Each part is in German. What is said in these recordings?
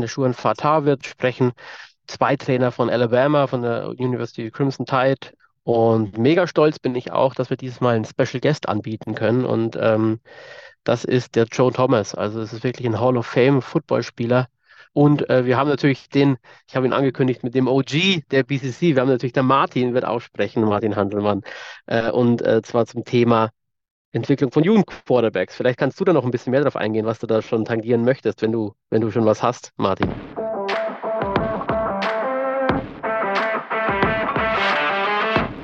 der Schuhen Fatah wird sprechen, zwei Trainer von Alabama, von der University Crimson Tide. Und mega stolz bin ich auch, dass wir dieses Mal einen Special Guest anbieten können. Und ähm, das ist der Joe Thomas. Also es ist wirklich ein Hall of Fame Footballspieler. Und äh, wir haben natürlich den, ich habe ihn angekündigt, mit dem OG der BCC. Wir haben natürlich der Martin, wird aussprechen, Martin Handelmann. Äh, und äh, zwar zum Thema Entwicklung von Jugendquarterbacks. Vielleicht kannst du da noch ein bisschen mehr darauf eingehen, was du da schon tangieren möchtest, wenn du, wenn du schon was hast, Martin.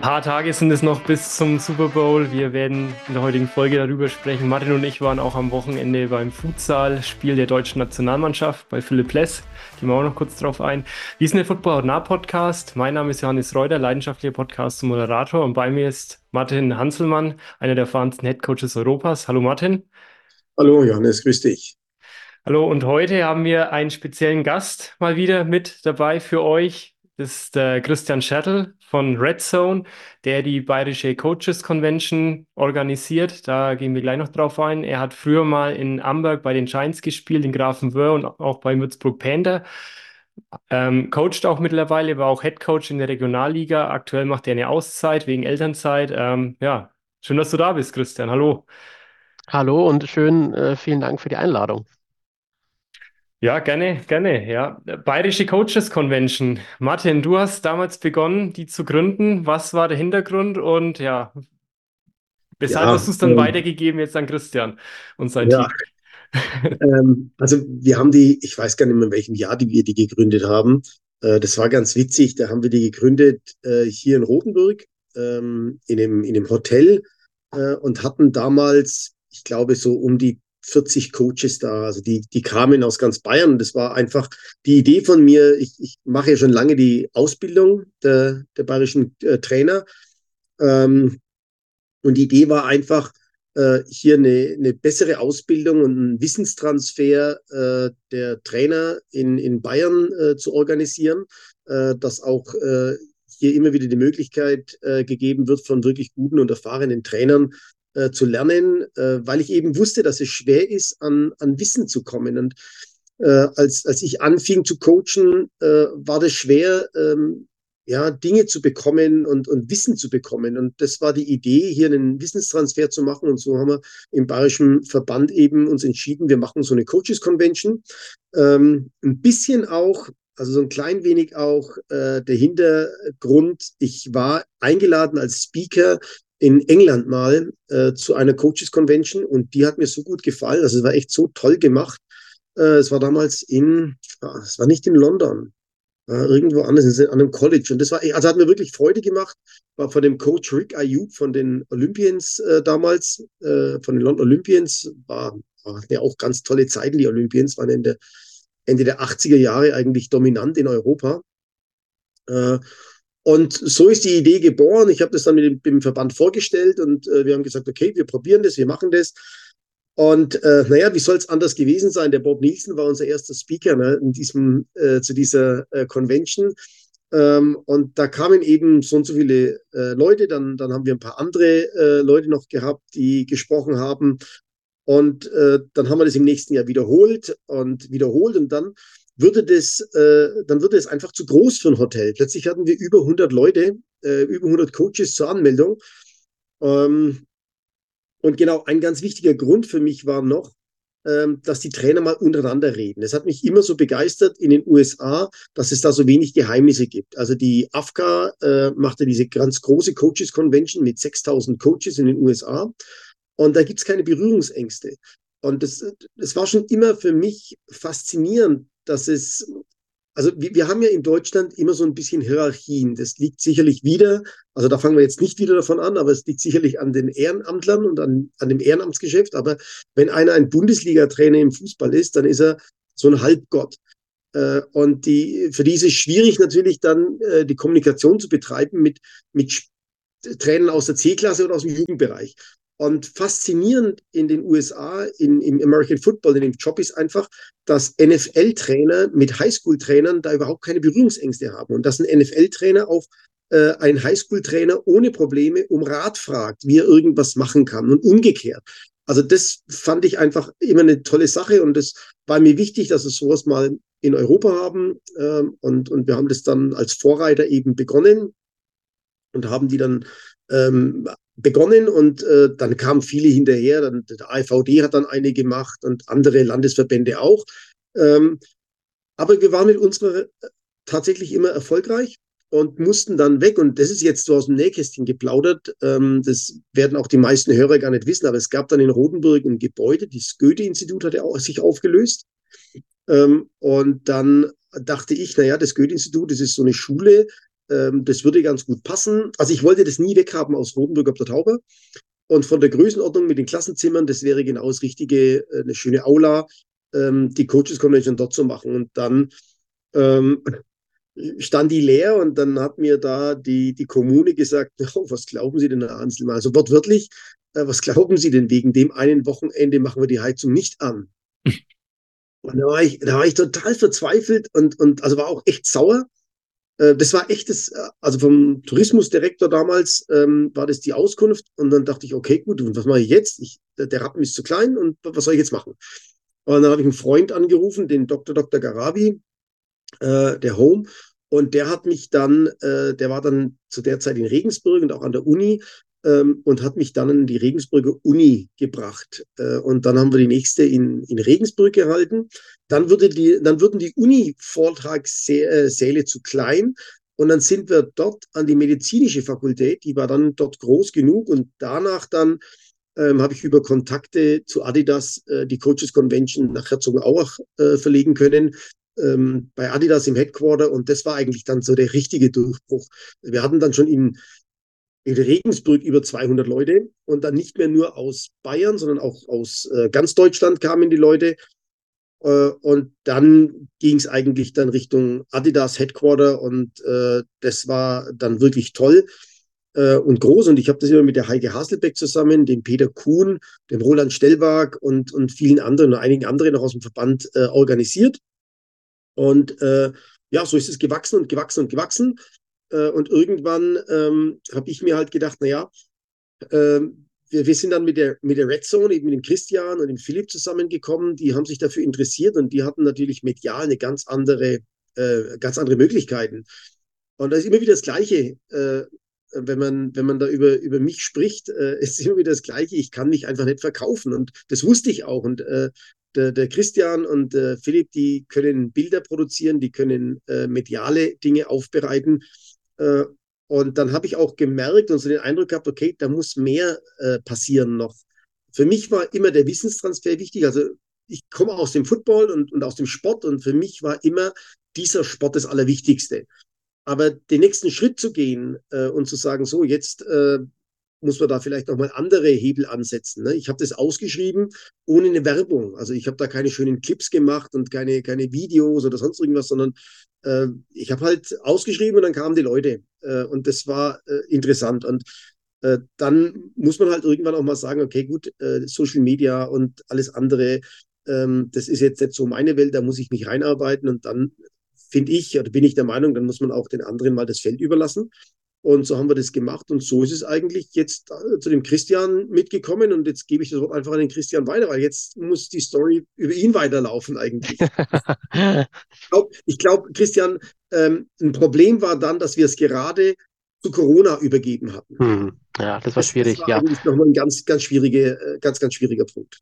Paar Tage sind es noch bis zum Super Bowl. Wir werden in der heutigen Folge darüber sprechen. Martin und ich waren auch am Wochenende beim Futsal-Spiel der deutschen Nationalmannschaft bei Philipp Less. Gehen wir auch noch kurz drauf ein. Wir sind der Football Nah Podcast. Mein Name ist Johannes Reuter, leidenschaftlicher Podcast und Moderator. Und bei mir ist Martin Hanselmann, einer der erfahrensten Headcoaches Europas. Hallo Martin. Hallo Johannes, grüß dich. Hallo und heute haben wir einen speziellen Gast mal wieder mit dabei für euch. Das ist der Christian Schertl von Red Zone, der die Bayerische Coaches Convention organisiert. Da gehen wir gleich noch drauf ein. Er hat früher mal in Amberg bei den Giants gespielt, in Grafenwöhr und auch bei Würzburg Panther. Ähm, coacht auch mittlerweile, war auch Head Coach in der Regionalliga. Aktuell macht er eine Auszeit wegen Elternzeit. Ähm, ja, schön, dass du da bist, Christian. Hallo. Hallo und schön, äh, vielen Dank für die Einladung. Ja, gerne, gerne. Ja, Bayerische Coaches Convention. Martin, du hast damals begonnen, die zu gründen. Was war der Hintergrund und ja, weshalb ja, hast du es dann ähm, weitergegeben jetzt an Christian und sein ja. Team? ähm, also wir haben die, ich weiß gar nicht mehr in welchem Jahr die, wir die gegründet haben. Äh, das war ganz witzig. Da haben wir die gegründet äh, hier in Rothenburg ähm, in, dem, in dem Hotel äh, und hatten damals, ich glaube, so um die 40 Coaches da. Also die, die kamen aus ganz Bayern. Das war einfach die Idee von mir. Ich, ich mache ja schon lange die Ausbildung der, der bayerischen äh, Trainer. Ähm, und die Idee war einfach, äh, hier eine, eine bessere Ausbildung und einen Wissenstransfer äh, der Trainer in, in Bayern äh, zu organisieren, äh, dass auch äh, hier immer wieder die Möglichkeit gegeben wird von wirklich guten und erfahrenen Trainern, äh, zu lernen, äh, weil ich eben wusste, dass es schwer ist, an, an Wissen zu kommen. Und äh, als, als ich anfing zu coachen, äh, war das schwer, ähm, ja, Dinge zu bekommen und, und Wissen zu bekommen. Und das war die Idee, hier einen Wissenstransfer zu machen. Und so haben wir im Bayerischen Verband eben uns entschieden, wir machen so eine Coaches Convention. Ähm, ein bisschen auch, also so ein klein wenig auch äh, der Hintergrund. Ich war eingeladen als Speaker in England mal äh, zu einer Coaches Convention und die hat mir so gut gefallen. Also es war echt so toll gemacht. Äh, es war damals in, ah, es war nicht in London, äh, irgendwo anders, an einem College. Und das war, also hat mir wirklich Freude gemacht. War von dem Coach Rick Ayub von den Olympians äh, damals, äh, von den London Olympians, war, war ja auch ganz tolle Zeiten. Die Olympians waren Ende, Ende der 80er Jahre eigentlich dominant in Europa. Und so ist die Idee geboren. Ich habe das dann mit dem, dem Verband vorgestellt und äh, wir haben gesagt, okay, wir probieren das, wir machen das. Und äh, naja, wie soll es anders gewesen sein? Der Bob Nielsen war unser erster Speaker ne, in diesem, äh, zu dieser äh, Convention. Ähm, und da kamen eben so und so viele äh, Leute. Dann, dann haben wir ein paar andere äh, Leute noch gehabt, die gesprochen haben. Und äh, dann haben wir das im nächsten Jahr wiederholt und wiederholt. Und dann würde das, äh, dann würde es einfach zu groß für ein Hotel. Plötzlich hatten wir über 100 Leute, äh, über 100 Coaches zur Anmeldung. Ähm, und genau, ein ganz wichtiger Grund für mich war noch, ähm, dass die Trainer mal untereinander reden. Es hat mich immer so begeistert in den USA, dass es da so wenig Geheimnisse gibt. Also die AFCA äh, machte diese ganz große Coaches Convention mit 6000 Coaches in den USA. Und da gibt es keine Berührungsängste. Und das, das war schon immer für mich faszinierend, dass es, also wir, wir haben ja in Deutschland immer so ein bisschen Hierarchien. Das liegt sicherlich wieder, also da fangen wir jetzt nicht wieder davon an, aber es liegt sicherlich an den Ehrenamtlern und an, an dem Ehrenamtsgeschäft. Aber wenn einer ein Bundesliga-Trainer im Fußball ist, dann ist er so ein Halbgott. Äh, und die, für die ist es schwierig natürlich dann äh, die Kommunikation zu betreiben mit, mit Trainern aus der C-Klasse oder aus dem Jugendbereich. Und faszinierend in den USA, in, im American Football, in dem Job ist einfach, dass NFL-Trainer mit Highschool-Trainern da überhaupt keine Berührungsängste haben. Und dass ein NFL-Trainer auf äh, einen Highschool-Trainer ohne Probleme um Rat fragt, wie er irgendwas machen kann und umgekehrt. also das fand ich einfach immer eine tolle Sache und es war mir wichtig, dass wir sowas mal in Europa haben. Ähm, und, und wir haben das dann als Vorreiter eben begonnen und haben die dann ähm, begonnen und äh, dann kamen viele hinterher. Dann, der AVD hat dann eine gemacht und andere Landesverbände auch. Ähm, aber wir waren mit unserer äh, tatsächlich immer erfolgreich und mussten dann weg. Und das ist jetzt so aus dem Nähkästchen geplaudert. Ähm, das werden auch die meisten Hörer gar nicht wissen, aber es gab dann in Rotenburg ein Gebäude, das Goethe-Institut hatte auch, sich aufgelöst. Ähm, und dann dachte ich, naja, das Goethe-Institut, das ist so eine Schule, ähm, das würde ganz gut passen. Also ich wollte das nie weghaben aus Rotenburg auf der Tauber. Und von der Größenordnung mit den Klassenzimmern, das wäre genau das Richtige, äh, eine schöne Aula, ähm, die Coaches Convention dort zu machen. Und dann ähm, stand die leer und dann hat mir da die, die Kommune gesagt, oh, was glauben Sie denn, Herr Anselmann? Also wortwörtlich, äh, was glauben Sie denn, wegen dem einen Wochenende machen wir die Heizung nicht an? Und da war ich, da war ich total verzweifelt und, und also war auch echt sauer. Äh, das war echtes, äh, also vom Tourismusdirektor damals ähm, war das die Auskunft und dann dachte ich, okay, gut, und was mache ich jetzt? Ich, der Rappen ist zu klein und was soll ich jetzt machen? Und dann habe ich einen Freund angerufen, den Dr. Dr. Garabi, äh, der Home, und der hat mich dann, äh, der war dann zu der Zeit in Regensburg und auch an der Uni ähm, und hat mich dann in die Regensburger Uni gebracht. Äh, und dann haben wir die nächste in, in Regensburg gehalten. Dann, würde die, dann würden die Uni-Vortragssäle zu klein. Und dann sind wir dort an die medizinische Fakultät, die war dann dort groß genug. Und danach dann ähm, habe ich über Kontakte zu Adidas äh, die Coaches Convention nach Herzogenaurach äh, verlegen können ähm, bei Adidas im Headquarter und das war eigentlich dann so der richtige Durchbruch. Wir hatten dann schon in, in Regensburg über 200 Leute und dann nicht mehr nur aus Bayern, sondern auch aus äh, ganz Deutschland kamen die Leute. Äh, und dann ging es eigentlich dann Richtung Adidas Headquarter und äh, das war dann wirklich toll äh, und groß. Und ich habe das immer mit der Heike Haselbeck zusammen, dem Peter Kuhn, dem Roland Stellwag und, und vielen anderen und einigen anderen noch aus dem Verband äh, organisiert. Und äh, ja, so ist es gewachsen und gewachsen und gewachsen. Äh, und irgendwann ähm, habe ich mir halt gedacht, naja, äh, wir, wir sind dann mit der, mit der Red Zone, eben mit dem Christian und dem Philipp zusammengekommen. Die haben sich dafür interessiert und die hatten natürlich medial eine ganz andere, äh, ganz andere Möglichkeiten. Und da ist immer wieder das Gleiche. Äh, wenn man, wenn man da über, über mich spricht, äh, ist immer wieder das Gleiche. Ich kann mich einfach nicht verkaufen. Und das wusste ich auch. Und äh, der, der Christian und der Philipp, die können Bilder produzieren, die können äh, mediale Dinge aufbereiten. Äh, und dann habe ich auch gemerkt und so den Eindruck gehabt, okay, da muss mehr äh, passieren noch. Für mich war immer der Wissenstransfer wichtig. Also ich komme aus dem Football und, und aus dem Sport und für mich war immer dieser Sport das Allerwichtigste. Aber den nächsten Schritt zu gehen äh, und zu sagen, so, jetzt äh, muss man da vielleicht nochmal andere Hebel ansetzen. Ne? Ich habe das ausgeschrieben ohne eine Werbung. Also ich habe da keine schönen Clips gemacht und keine, keine Videos oder sonst irgendwas, sondern äh, ich habe halt ausgeschrieben und dann kamen die Leute. Äh, und das war äh, interessant. Und äh, dann muss man halt irgendwann auch mal sagen, okay, gut, äh, Social Media und alles andere, ähm, das ist jetzt nicht so meine Welt, da muss ich mich reinarbeiten und dann finde ich, oder bin ich der Meinung, dann muss man auch den anderen mal das Feld überlassen. Und so haben wir das gemacht. Und so ist es eigentlich jetzt äh, zu dem Christian mitgekommen. Und jetzt gebe ich das Wort einfach an den Christian weiter, weil jetzt muss die Story über ihn weiterlaufen eigentlich. ich glaube, glaub, Christian, ähm, ein Problem war dann, dass wir es gerade zu Corona übergeben hatten. Hm. Ja, das war schwierig. Das war ja. nochmal ein ganz, ganz, schwierige, äh, ganz, ganz schwieriger Punkt.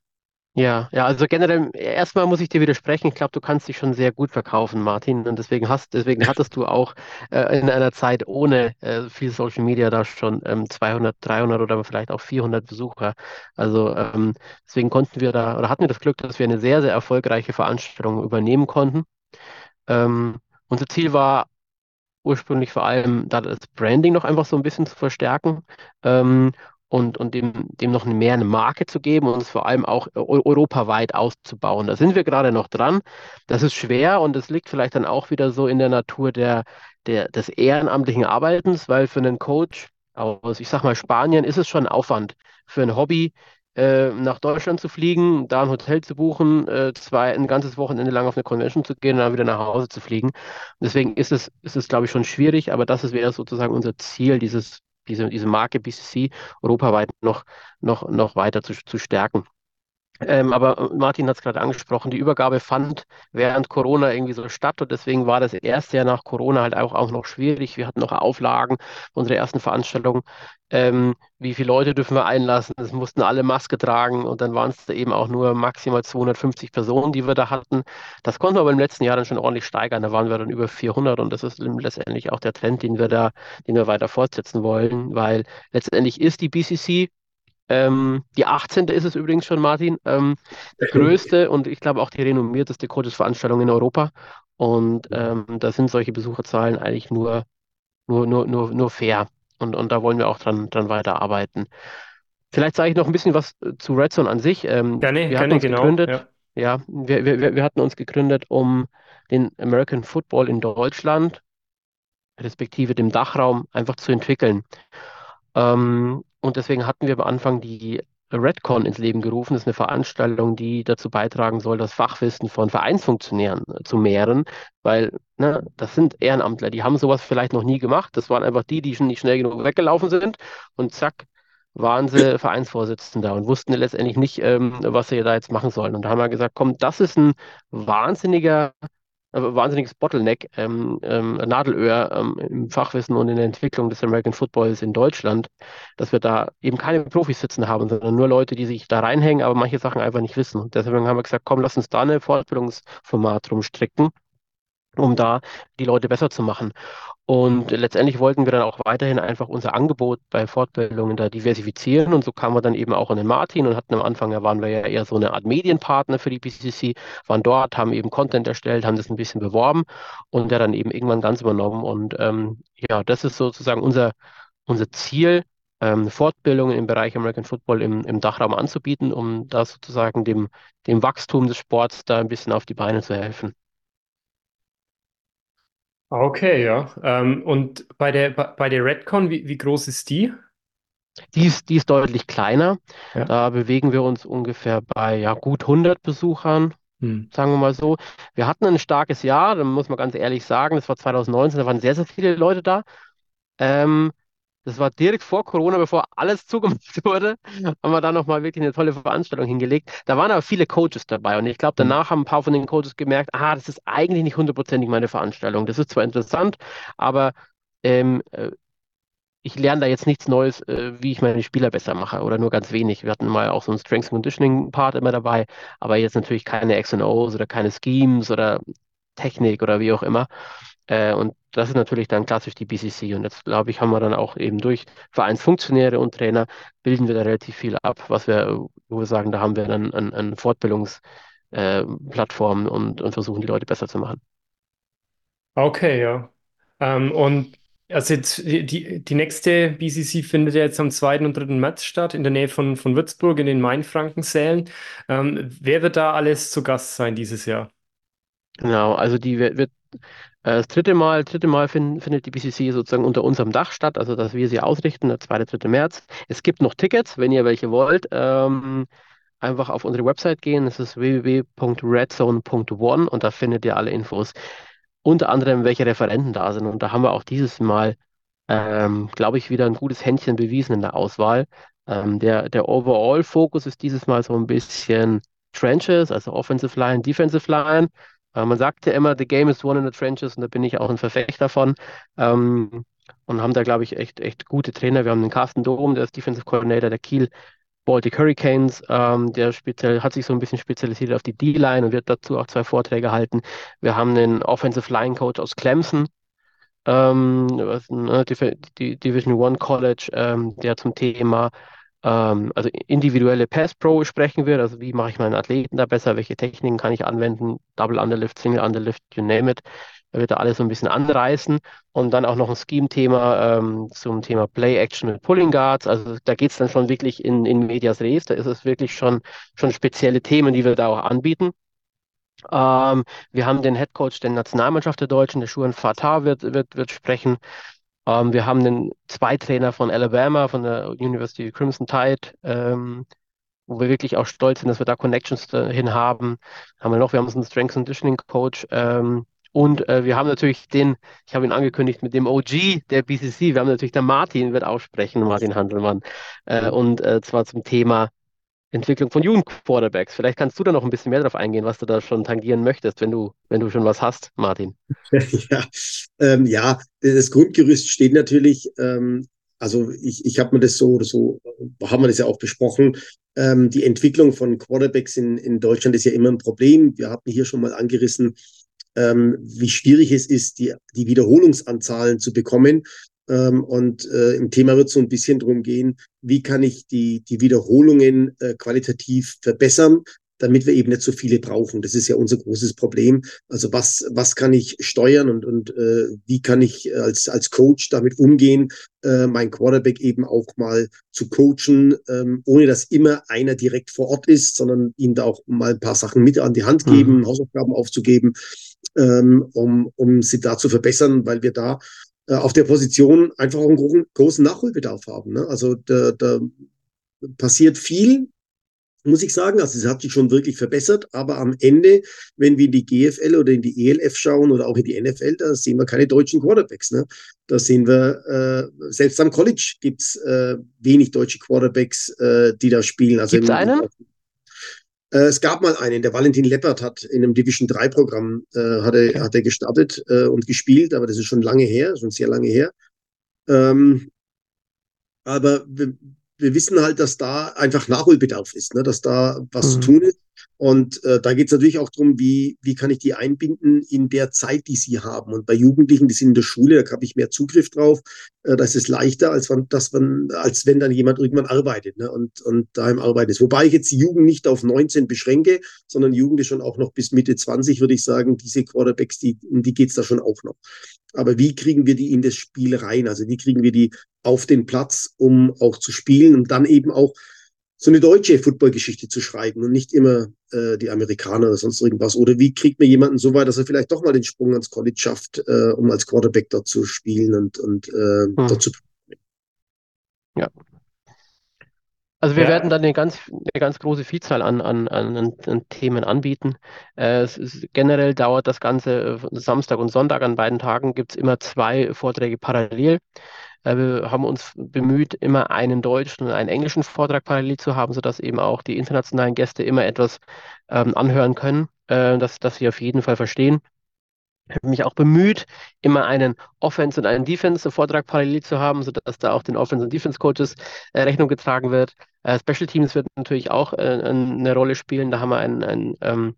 Ja, ja, also generell, erstmal muss ich dir widersprechen. Ich glaube, du kannst dich schon sehr gut verkaufen, Martin. Und deswegen hast, deswegen hattest du auch äh, in einer Zeit ohne äh, viel Social Media da schon ähm, 200, 300 oder vielleicht auch 400 Besucher. Also ähm, deswegen konnten wir da oder hatten wir das Glück, dass wir eine sehr, sehr erfolgreiche Veranstaltung übernehmen konnten. Ähm, unser Ziel war ursprünglich vor allem, da das Branding noch einfach so ein bisschen zu verstärken. Ähm, und, und dem, dem noch mehr eine Marke zu geben und es vor allem auch europaweit auszubauen. Da sind wir gerade noch dran. Das ist schwer und es liegt vielleicht dann auch wieder so in der Natur der, der, des ehrenamtlichen Arbeitens, weil für einen Coach aus, ich sag mal, Spanien ist es schon Aufwand für ein Hobby, äh, nach Deutschland zu fliegen, da ein Hotel zu buchen, äh, zwei, ein ganzes Wochenende lang auf eine Convention zu gehen und dann wieder nach Hause zu fliegen. Deswegen ist es, ist es glaube ich, schon schwierig, aber das wäre sozusagen unser Ziel, dieses diese, diese Marke BCC europaweit noch, noch, noch weiter zu, zu stärken. Ähm, aber Martin hat es gerade angesprochen, die Übergabe fand während Corona irgendwie so statt und deswegen war das erste Jahr nach Corona halt auch, auch noch schwierig. Wir hatten noch Auflagen, unsere ersten Veranstaltungen. Ähm, wie viele Leute dürfen wir einlassen? Es mussten alle Maske tragen und dann waren es eben auch nur maximal 250 Personen, die wir da hatten. Das konnten wir aber im letzten Jahr dann schon ordentlich steigern. Da waren wir dann über 400 und das ist letztendlich auch der Trend, den wir da, den wir weiter fortsetzen wollen, weil letztendlich ist die BCC ähm, die 18. ist es übrigens schon, Martin. Ähm, die größte und ich glaube auch die renommierteste Coaches-Veranstaltung in Europa. Und ähm, da sind solche Besucherzahlen eigentlich nur, nur, nur, nur, nur fair. Und, und da wollen wir auch dran, dran weiterarbeiten. Vielleicht sage ich noch ein bisschen was äh, zu Redzone an sich. Ähm, gerne, wir hatten uns genau, gegründet, ja. ja, wir, wir, wir hatten uns gegründet, um den American Football in Deutschland, respektive dem Dachraum, einfach zu entwickeln. Ähm, und deswegen hatten wir am Anfang die Redcon ins Leben gerufen. Das ist eine Veranstaltung, die dazu beitragen soll, das Fachwissen von Vereinsfunktionären äh, zu mehren, weil ne, das sind Ehrenamtler, die haben sowas vielleicht noch nie gemacht. Das waren einfach die, die schon nicht schnell genug weggelaufen sind und zack, waren sie Vereinsvorsitzender und wussten letztendlich nicht, ähm, was sie da jetzt machen sollen. Und da haben wir gesagt, komm, das ist ein wahnsinniger wahnsinniges Bottleneck, ähm, ähm, Nadelöhr ähm, im Fachwissen und in der Entwicklung des American Footballs in Deutschland, dass wir da eben keine Profis sitzen haben, sondern nur Leute, die sich da reinhängen, aber manche Sachen einfach nicht wissen. Und deswegen haben wir gesagt, komm, lass uns da eine Fortbildungsformat rumstricken um da die Leute besser zu machen. Und letztendlich wollten wir dann auch weiterhin einfach unser Angebot bei Fortbildungen da diversifizieren. Und so kamen wir dann eben auch an den Martin und hatten am Anfang, ja, waren wir ja eher so eine Art Medienpartner für die BCC, waren dort, haben eben Content erstellt, haben das ein bisschen beworben und der dann eben irgendwann ganz übernommen. Und ähm, ja, das ist sozusagen unser, unser Ziel, ähm, Fortbildungen im Bereich American Football im, im Dachraum anzubieten, um da sozusagen dem, dem Wachstum des Sports da ein bisschen auf die Beine zu helfen. Okay, ja. Ähm, und bei der, bei der Redcon, wie, wie groß ist die? Die ist, die ist deutlich kleiner. Ja. Da bewegen wir uns ungefähr bei ja, gut 100 Besuchern, hm. sagen wir mal so. Wir hatten ein starkes Jahr, da muss man ganz ehrlich sagen, das war 2019, da waren sehr, sehr viele Leute da. Ähm, das war direkt vor Corona, bevor alles zugemacht wurde, haben wir da nochmal wirklich eine tolle Veranstaltung hingelegt. Da waren aber viele Coaches dabei und ich glaube, mhm. danach haben ein paar von den Coaches gemerkt, ah, das ist eigentlich nicht hundertprozentig meine Veranstaltung. Das ist zwar interessant, aber ähm, äh, ich lerne da jetzt nichts Neues, äh, wie ich meine Spieler besser mache oder nur ganz wenig. Wir hatten mal auch so einen Strengths Conditioning Part immer dabei, aber jetzt natürlich keine X&Os oder keine Schemes oder Technik oder wie auch immer. Äh, und das ist natürlich dann klassisch die BCC. Und jetzt, glaube ich, haben wir dann auch eben durch Vereinsfunktionäre und Trainer bilden wir da relativ viel ab, was wir, wo wir sagen, da haben wir dann eine an Fortbildungsplattform äh, und, und versuchen, die Leute besser zu machen. Okay, ja. Ähm, und also jetzt die, die nächste BCC findet ja jetzt am 2. und 3. März statt, in der Nähe von, von Würzburg in den Mainfrankensälen. Ähm, wer wird da alles zu Gast sein dieses Jahr? Genau, also die wird, das dritte Mal, dritte Mal find, findet die BCC sozusagen unter unserem Dach statt, also dass wir sie ausrichten, der 2. 3. März. Es gibt noch Tickets, wenn ihr welche wollt. Ähm, einfach auf unsere Website gehen. Das ist www.redzone.one und da findet ihr alle Infos. Unter anderem, welche Referenten da sind. Und da haben wir auch dieses Mal, ähm, glaube ich, wieder ein gutes Händchen bewiesen in der Auswahl. Ähm, der der Overall-Fokus ist dieses Mal so ein bisschen Trenches, also Offensive Line, Defensive Line. Äh, man sagt ja immer, the game is won in the trenches und da bin ich auch ein Verfechter von. Ähm, und haben da, glaube ich, echt, echt gute Trainer. Wir haben den Carsten Dom, der ist Defensive Coordinator der Kiel Baltic Hurricanes, ähm, der speziell, hat sich so ein bisschen spezialisiert auf die D-Line und wird dazu auch zwei Vorträge halten. Wir haben den Offensive Line Coach aus Clemson, ähm, ne, Division One College, ähm, der zum Thema ähm, also individuelle Pass Pro sprechen wird. Also wie mache ich meinen Athleten da besser? Welche Techniken kann ich anwenden? Double Underlift, Single Underlift, you name it. Da wird er alles so ein bisschen anreißen. Und dann auch noch ein Scheme-Thema ähm, zum Thema Play Action mit Pulling Guards. Also da geht es dann schon wirklich in, in Medias Res. Da ist es wirklich schon, schon spezielle Themen, die wir da auch anbieten. Ähm, wir haben den Head Coach der Nationalmannschaft der Deutschen, der Schuhen Fatah, wird, wird, wird sprechen. Ähm, wir haben den zwei Trainer von Alabama, von der University Crimson Tide, ähm, wo wir wirklich auch stolz sind, dass wir da Connections hin haben. Haben wir noch, wir haben einen Strength Conditioning Coach. Ähm, und äh, wir haben natürlich den, ich habe ihn angekündigt, mit dem OG der BCC, wir haben natürlich der Martin, wird aussprechen, Martin Handelmann. Äh, und äh, zwar zum Thema Entwicklung von Jugendquarterbacks. Vielleicht kannst du da noch ein bisschen mehr drauf eingehen, was du da schon tangieren möchtest, wenn du, wenn du schon was hast, Martin. ja, ähm, ja, das Grundgerüst steht natürlich. Ähm, also ich, ich habe mir das so, so haben wir das ja auch besprochen. Ähm, die Entwicklung von Quarterbacks in, in Deutschland ist ja immer ein Problem. Wir hatten hier schon mal angerissen, ähm, wie schwierig es ist, die, die Wiederholungsanzahlen zu bekommen. Ähm, und äh, im Thema wird es so ein bisschen darum gehen, wie kann ich die, die Wiederholungen äh, qualitativ verbessern, damit wir eben nicht so viele brauchen. Das ist ja unser großes Problem. Also was, was kann ich steuern und, und äh, wie kann ich als, als Coach damit umgehen, äh, mein Quarterback eben auch mal zu coachen, ähm, ohne dass immer einer direkt vor Ort ist, sondern ihm da auch mal ein paar Sachen mit an die Hand geben, mhm. Hausaufgaben aufzugeben, ähm, um, um sie da zu verbessern, weil wir da auf der Position einfach auch einen großen Nachholbedarf haben. Ne? Also da, da passiert viel, muss ich sagen. Also es hat sich schon wirklich verbessert, aber am Ende, wenn wir in die GFL oder in die ELF schauen oder auch in die NFL, da sehen wir keine deutschen Quarterbacks. Ne? Da sehen wir, äh, selbst am College gibt's äh, wenig deutsche Quarterbacks, äh, die da spielen. Also gibt's einen? Äh, es gab mal einen, der Valentin Leppert hat in einem Division 3 Programm äh, hat, er, hat er gestartet äh, und gespielt, aber das ist schon lange her, schon sehr lange her. Ähm, aber wir, wir wissen halt, dass da einfach Nachholbedarf ist, ne? dass da was mhm. zu tun ist. Und äh, da geht es natürlich auch darum, wie, wie kann ich die einbinden in der Zeit, die sie haben. Und bei Jugendlichen, die sind in der Schule, da habe ich mehr Zugriff drauf. Äh, das ist leichter, als, wenn, dass man, als wenn dann jemand irgendwann arbeitet ne? und, und daheim arbeitet. Wobei ich jetzt die Jugend nicht auf 19 beschränke, sondern Jugend ist schon auch noch bis Mitte 20, würde ich sagen. Diese Quarterbacks, die, um die geht's da schon auch noch. Aber wie kriegen wir die in das Spiel rein? Also wie kriegen wir die auf den Platz, um auch zu spielen und dann eben auch so eine deutsche Footballgeschichte zu schreiben und nicht immer äh, die Amerikaner oder sonst irgendwas. Oder wie kriegt man jemanden so weit, dass er vielleicht doch mal den Sprung ans College schafft, äh, um als Quarterback dort zu spielen und, und äh, hm. dort zu Ja. Also wir ja. werden dann eine ganz, eine ganz große Vielzahl an, an, an, an Themen anbieten. Äh, es ist, generell dauert das Ganze äh, Samstag und Sonntag an beiden Tagen gibt es immer zwei Vorträge parallel. Äh, wir haben uns bemüht, immer einen deutschen und einen englischen Vortrag parallel zu haben, sodass eben auch die internationalen Gäste immer etwas ähm, anhören können, äh, dass, dass sie auf jeden Fall verstehen. Ich habe mich auch bemüht, immer einen Offense- und einen Defense-Vortrag parallel zu haben, sodass da auch den Offense- und Defense-Coaches äh, Rechnung getragen wird. Äh, Special Teams wird natürlich auch äh, eine Rolle spielen. Da haben wir einen, einen ähm,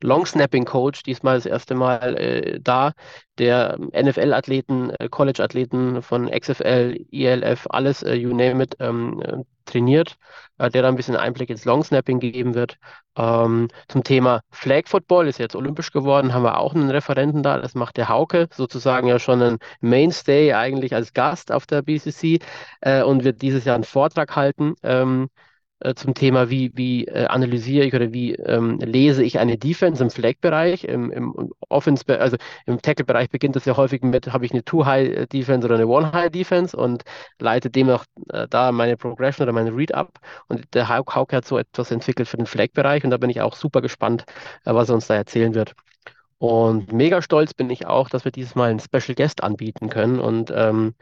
Long-Snapping-Coach, diesmal das erste Mal äh, da, der NFL-Athleten, äh, College-Athleten von XFL, ELF, alles, äh, you name it, ähm, äh, trainiert, äh, der da ein bisschen Einblick ins Long-Snapping gegeben wird. Ähm, zum Thema Flag Football ist jetzt olympisch geworden, haben wir auch einen Referenten da, das macht der Hauke, sozusagen ja schon ein Mainstay eigentlich als Gast auf der BCC äh, und wird dieses Jahr einen Vortrag halten. Ähm, äh, zum Thema, wie, wie äh, analysiere ich oder wie ähm, lese ich eine Defense im Flag-Bereich, im, im Offense, also im Tackle-Bereich beginnt das ja häufig mit, habe ich eine Two-High-Defense oder eine One-High-Defense und leite demnach äh, da meine Progression oder meine Read ab. Und der Hauke Hauk hat so etwas entwickelt für den Flag-Bereich und da bin ich auch super gespannt, äh, was er uns da erzählen wird. Und mega stolz bin ich auch, dass wir dieses Mal einen Special Guest anbieten können und ähm,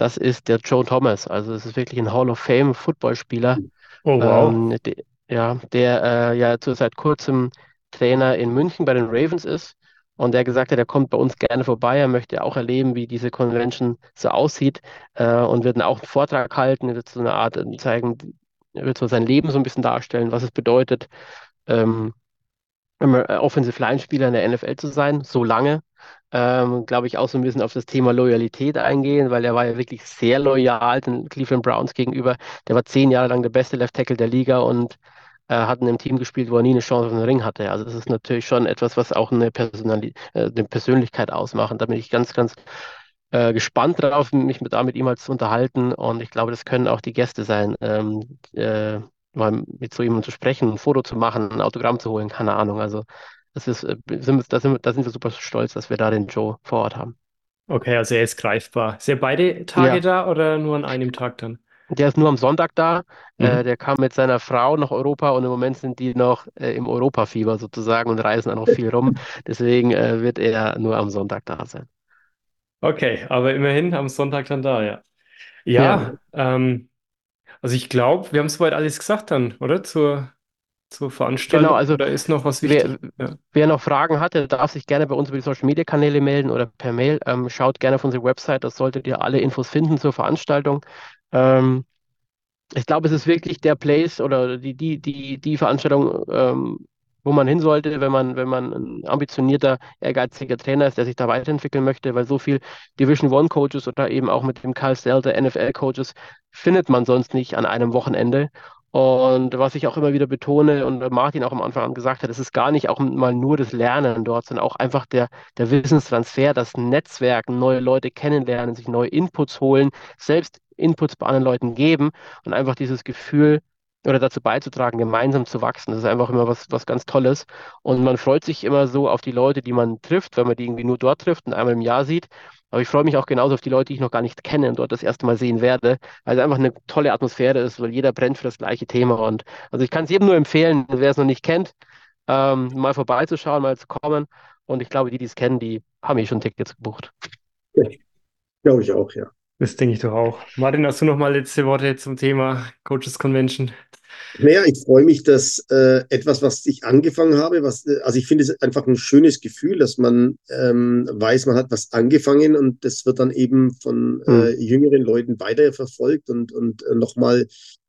das ist der Joe Thomas. Also es ist wirklich ein Hall of Fame Footballspieler. Oh, wow. Ähm, de, ja, der äh, ja zu, seit kurzem Trainer in München bei den Ravens ist. Und der gesagt hat, er kommt bei uns gerne vorbei, er möchte auch erleben, wie diese Convention so aussieht äh, und wird auch einen Vortrag halten, wird so eine Art äh, zeigen, wird so sein Leben so ein bisschen darstellen, was es bedeutet, ähm, äh, Offensive Line Spieler in der NFL zu sein, so lange ähm, glaube ich, auch so ein bisschen auf das Thema Loyalität eingehen, weil er war ja wirklich sehr loyal den Cleveland Browns gegenüber. Der war zehn Jahre lang der beste Left Tackle der Liga und äh, hat in einem Team gespielt, wo er nie eine Chance auf den Ring hatte. Also das ist natürlich schon etwas, was auch eine, Personali äh, eine Persönlichkeit ausmacht. Da bin ich ganz, ganz äh, gespannt darauf, mich mit, da mit ihm halt zu unterhalten. Und ich glaube, das können auch die Gäste sein, ähm, äh, mal mit so jemandem zu sprechen, ein Foto zu machen, ein Autogramm zu holen, keine Ahnung. Also das ist, äh, sind, da, sind, da sind wir super stolz, dass wir da den Joe vor Ort haben. Okay, also er ist greifbar. Ist er beide Tage ja. da oder nur an einem Tag dann? Der ist nur am Sonntag da. Mhm. Äh, der kam mit seiner Frau nach Europa und im Moment sind die noch äh, im Europafieber sozusagen und reisen auch noch viel rum. Deswegen äh, wird er nur am Sonntag da sein. Okay, aber immerhin am Sonntag dann da, ja. Ja, ja. Ähm, Also ich glaube, wir haben soweit alles gesagt dann, oder? Zur, zur Veranstaltung. Genau, also da ist noch was wichtig. Wer, ja. wer, noch Fragen hatte, darf sich gerne bei uns über die Social Media Kanäle melden oder per Mail. Ähm, schaut gerne auf unsere Website, da solltet ihr alle Infos finden zur Veranstaltung. Ähm, ich glaube, es ist wirklich der Place oder die, die, die, die Veranstaltung, ähm, wo man hin sollte, wenn man, wenn man ein ambitionierter, ehrgeiziger Trainer ist, der sich da weiterentwickeln möchte, weil so viel Division One Coaches oder eben auch mit dem Karl Stelter NFL Coaches findet man sonst nicht an einem Wochenende. Und was ich auch immer wieder betone und Martin auch am Anfang an gesagt hat, es ist gar nicht auch mal nur das Lernen dort, sondern auch einfach der, der Wissenstransfer, das Netzwerken, neue Leute kennenlernen, sich neue Inputs holen, selbst Inputs bei anderen Leuten geben und einfach dieses Gefühl oder dazu beizutragen, gemeinsam zu wachsen. Das ist einfach immer was, was ganz Tolles. Und man freut sich immer so auf die Leute, die man trifft, wenn man die irgendwie nur dort trifft und einmal im Jahr sieht. Aber ich freue mich auch genauso auf die Leute, die ich noch gar nicht kenne und dort das erste Mal sehen werde, weil es einfach eine tolle Atmosphäre ist, weil jeder brennt für das gleiche Thema. Und also ich kann es jedem nur empfehlen, wer es noch nicht kennt, ähm, mal vorbeizuschauen, mal zu kommen. Und ich glaube, die, die es kennen, die haben eh schon Tickets gebucht. Ja, glaube ich auch, ja. Das denke ich doch auch. Martin, hast du noch mal letzte Worte zum Thema Coaches Convention? Naja, ich freue mich, dass äh, etwas, was ich angefangen habe, was, äh, also ich finde es einfach ein schönes Gefühl, dass man ähm, weiß, man hat was angefangen und das wird dann eben von äh, hm. jüngeren Leuten weiterverfolgt und, und äh, nochmal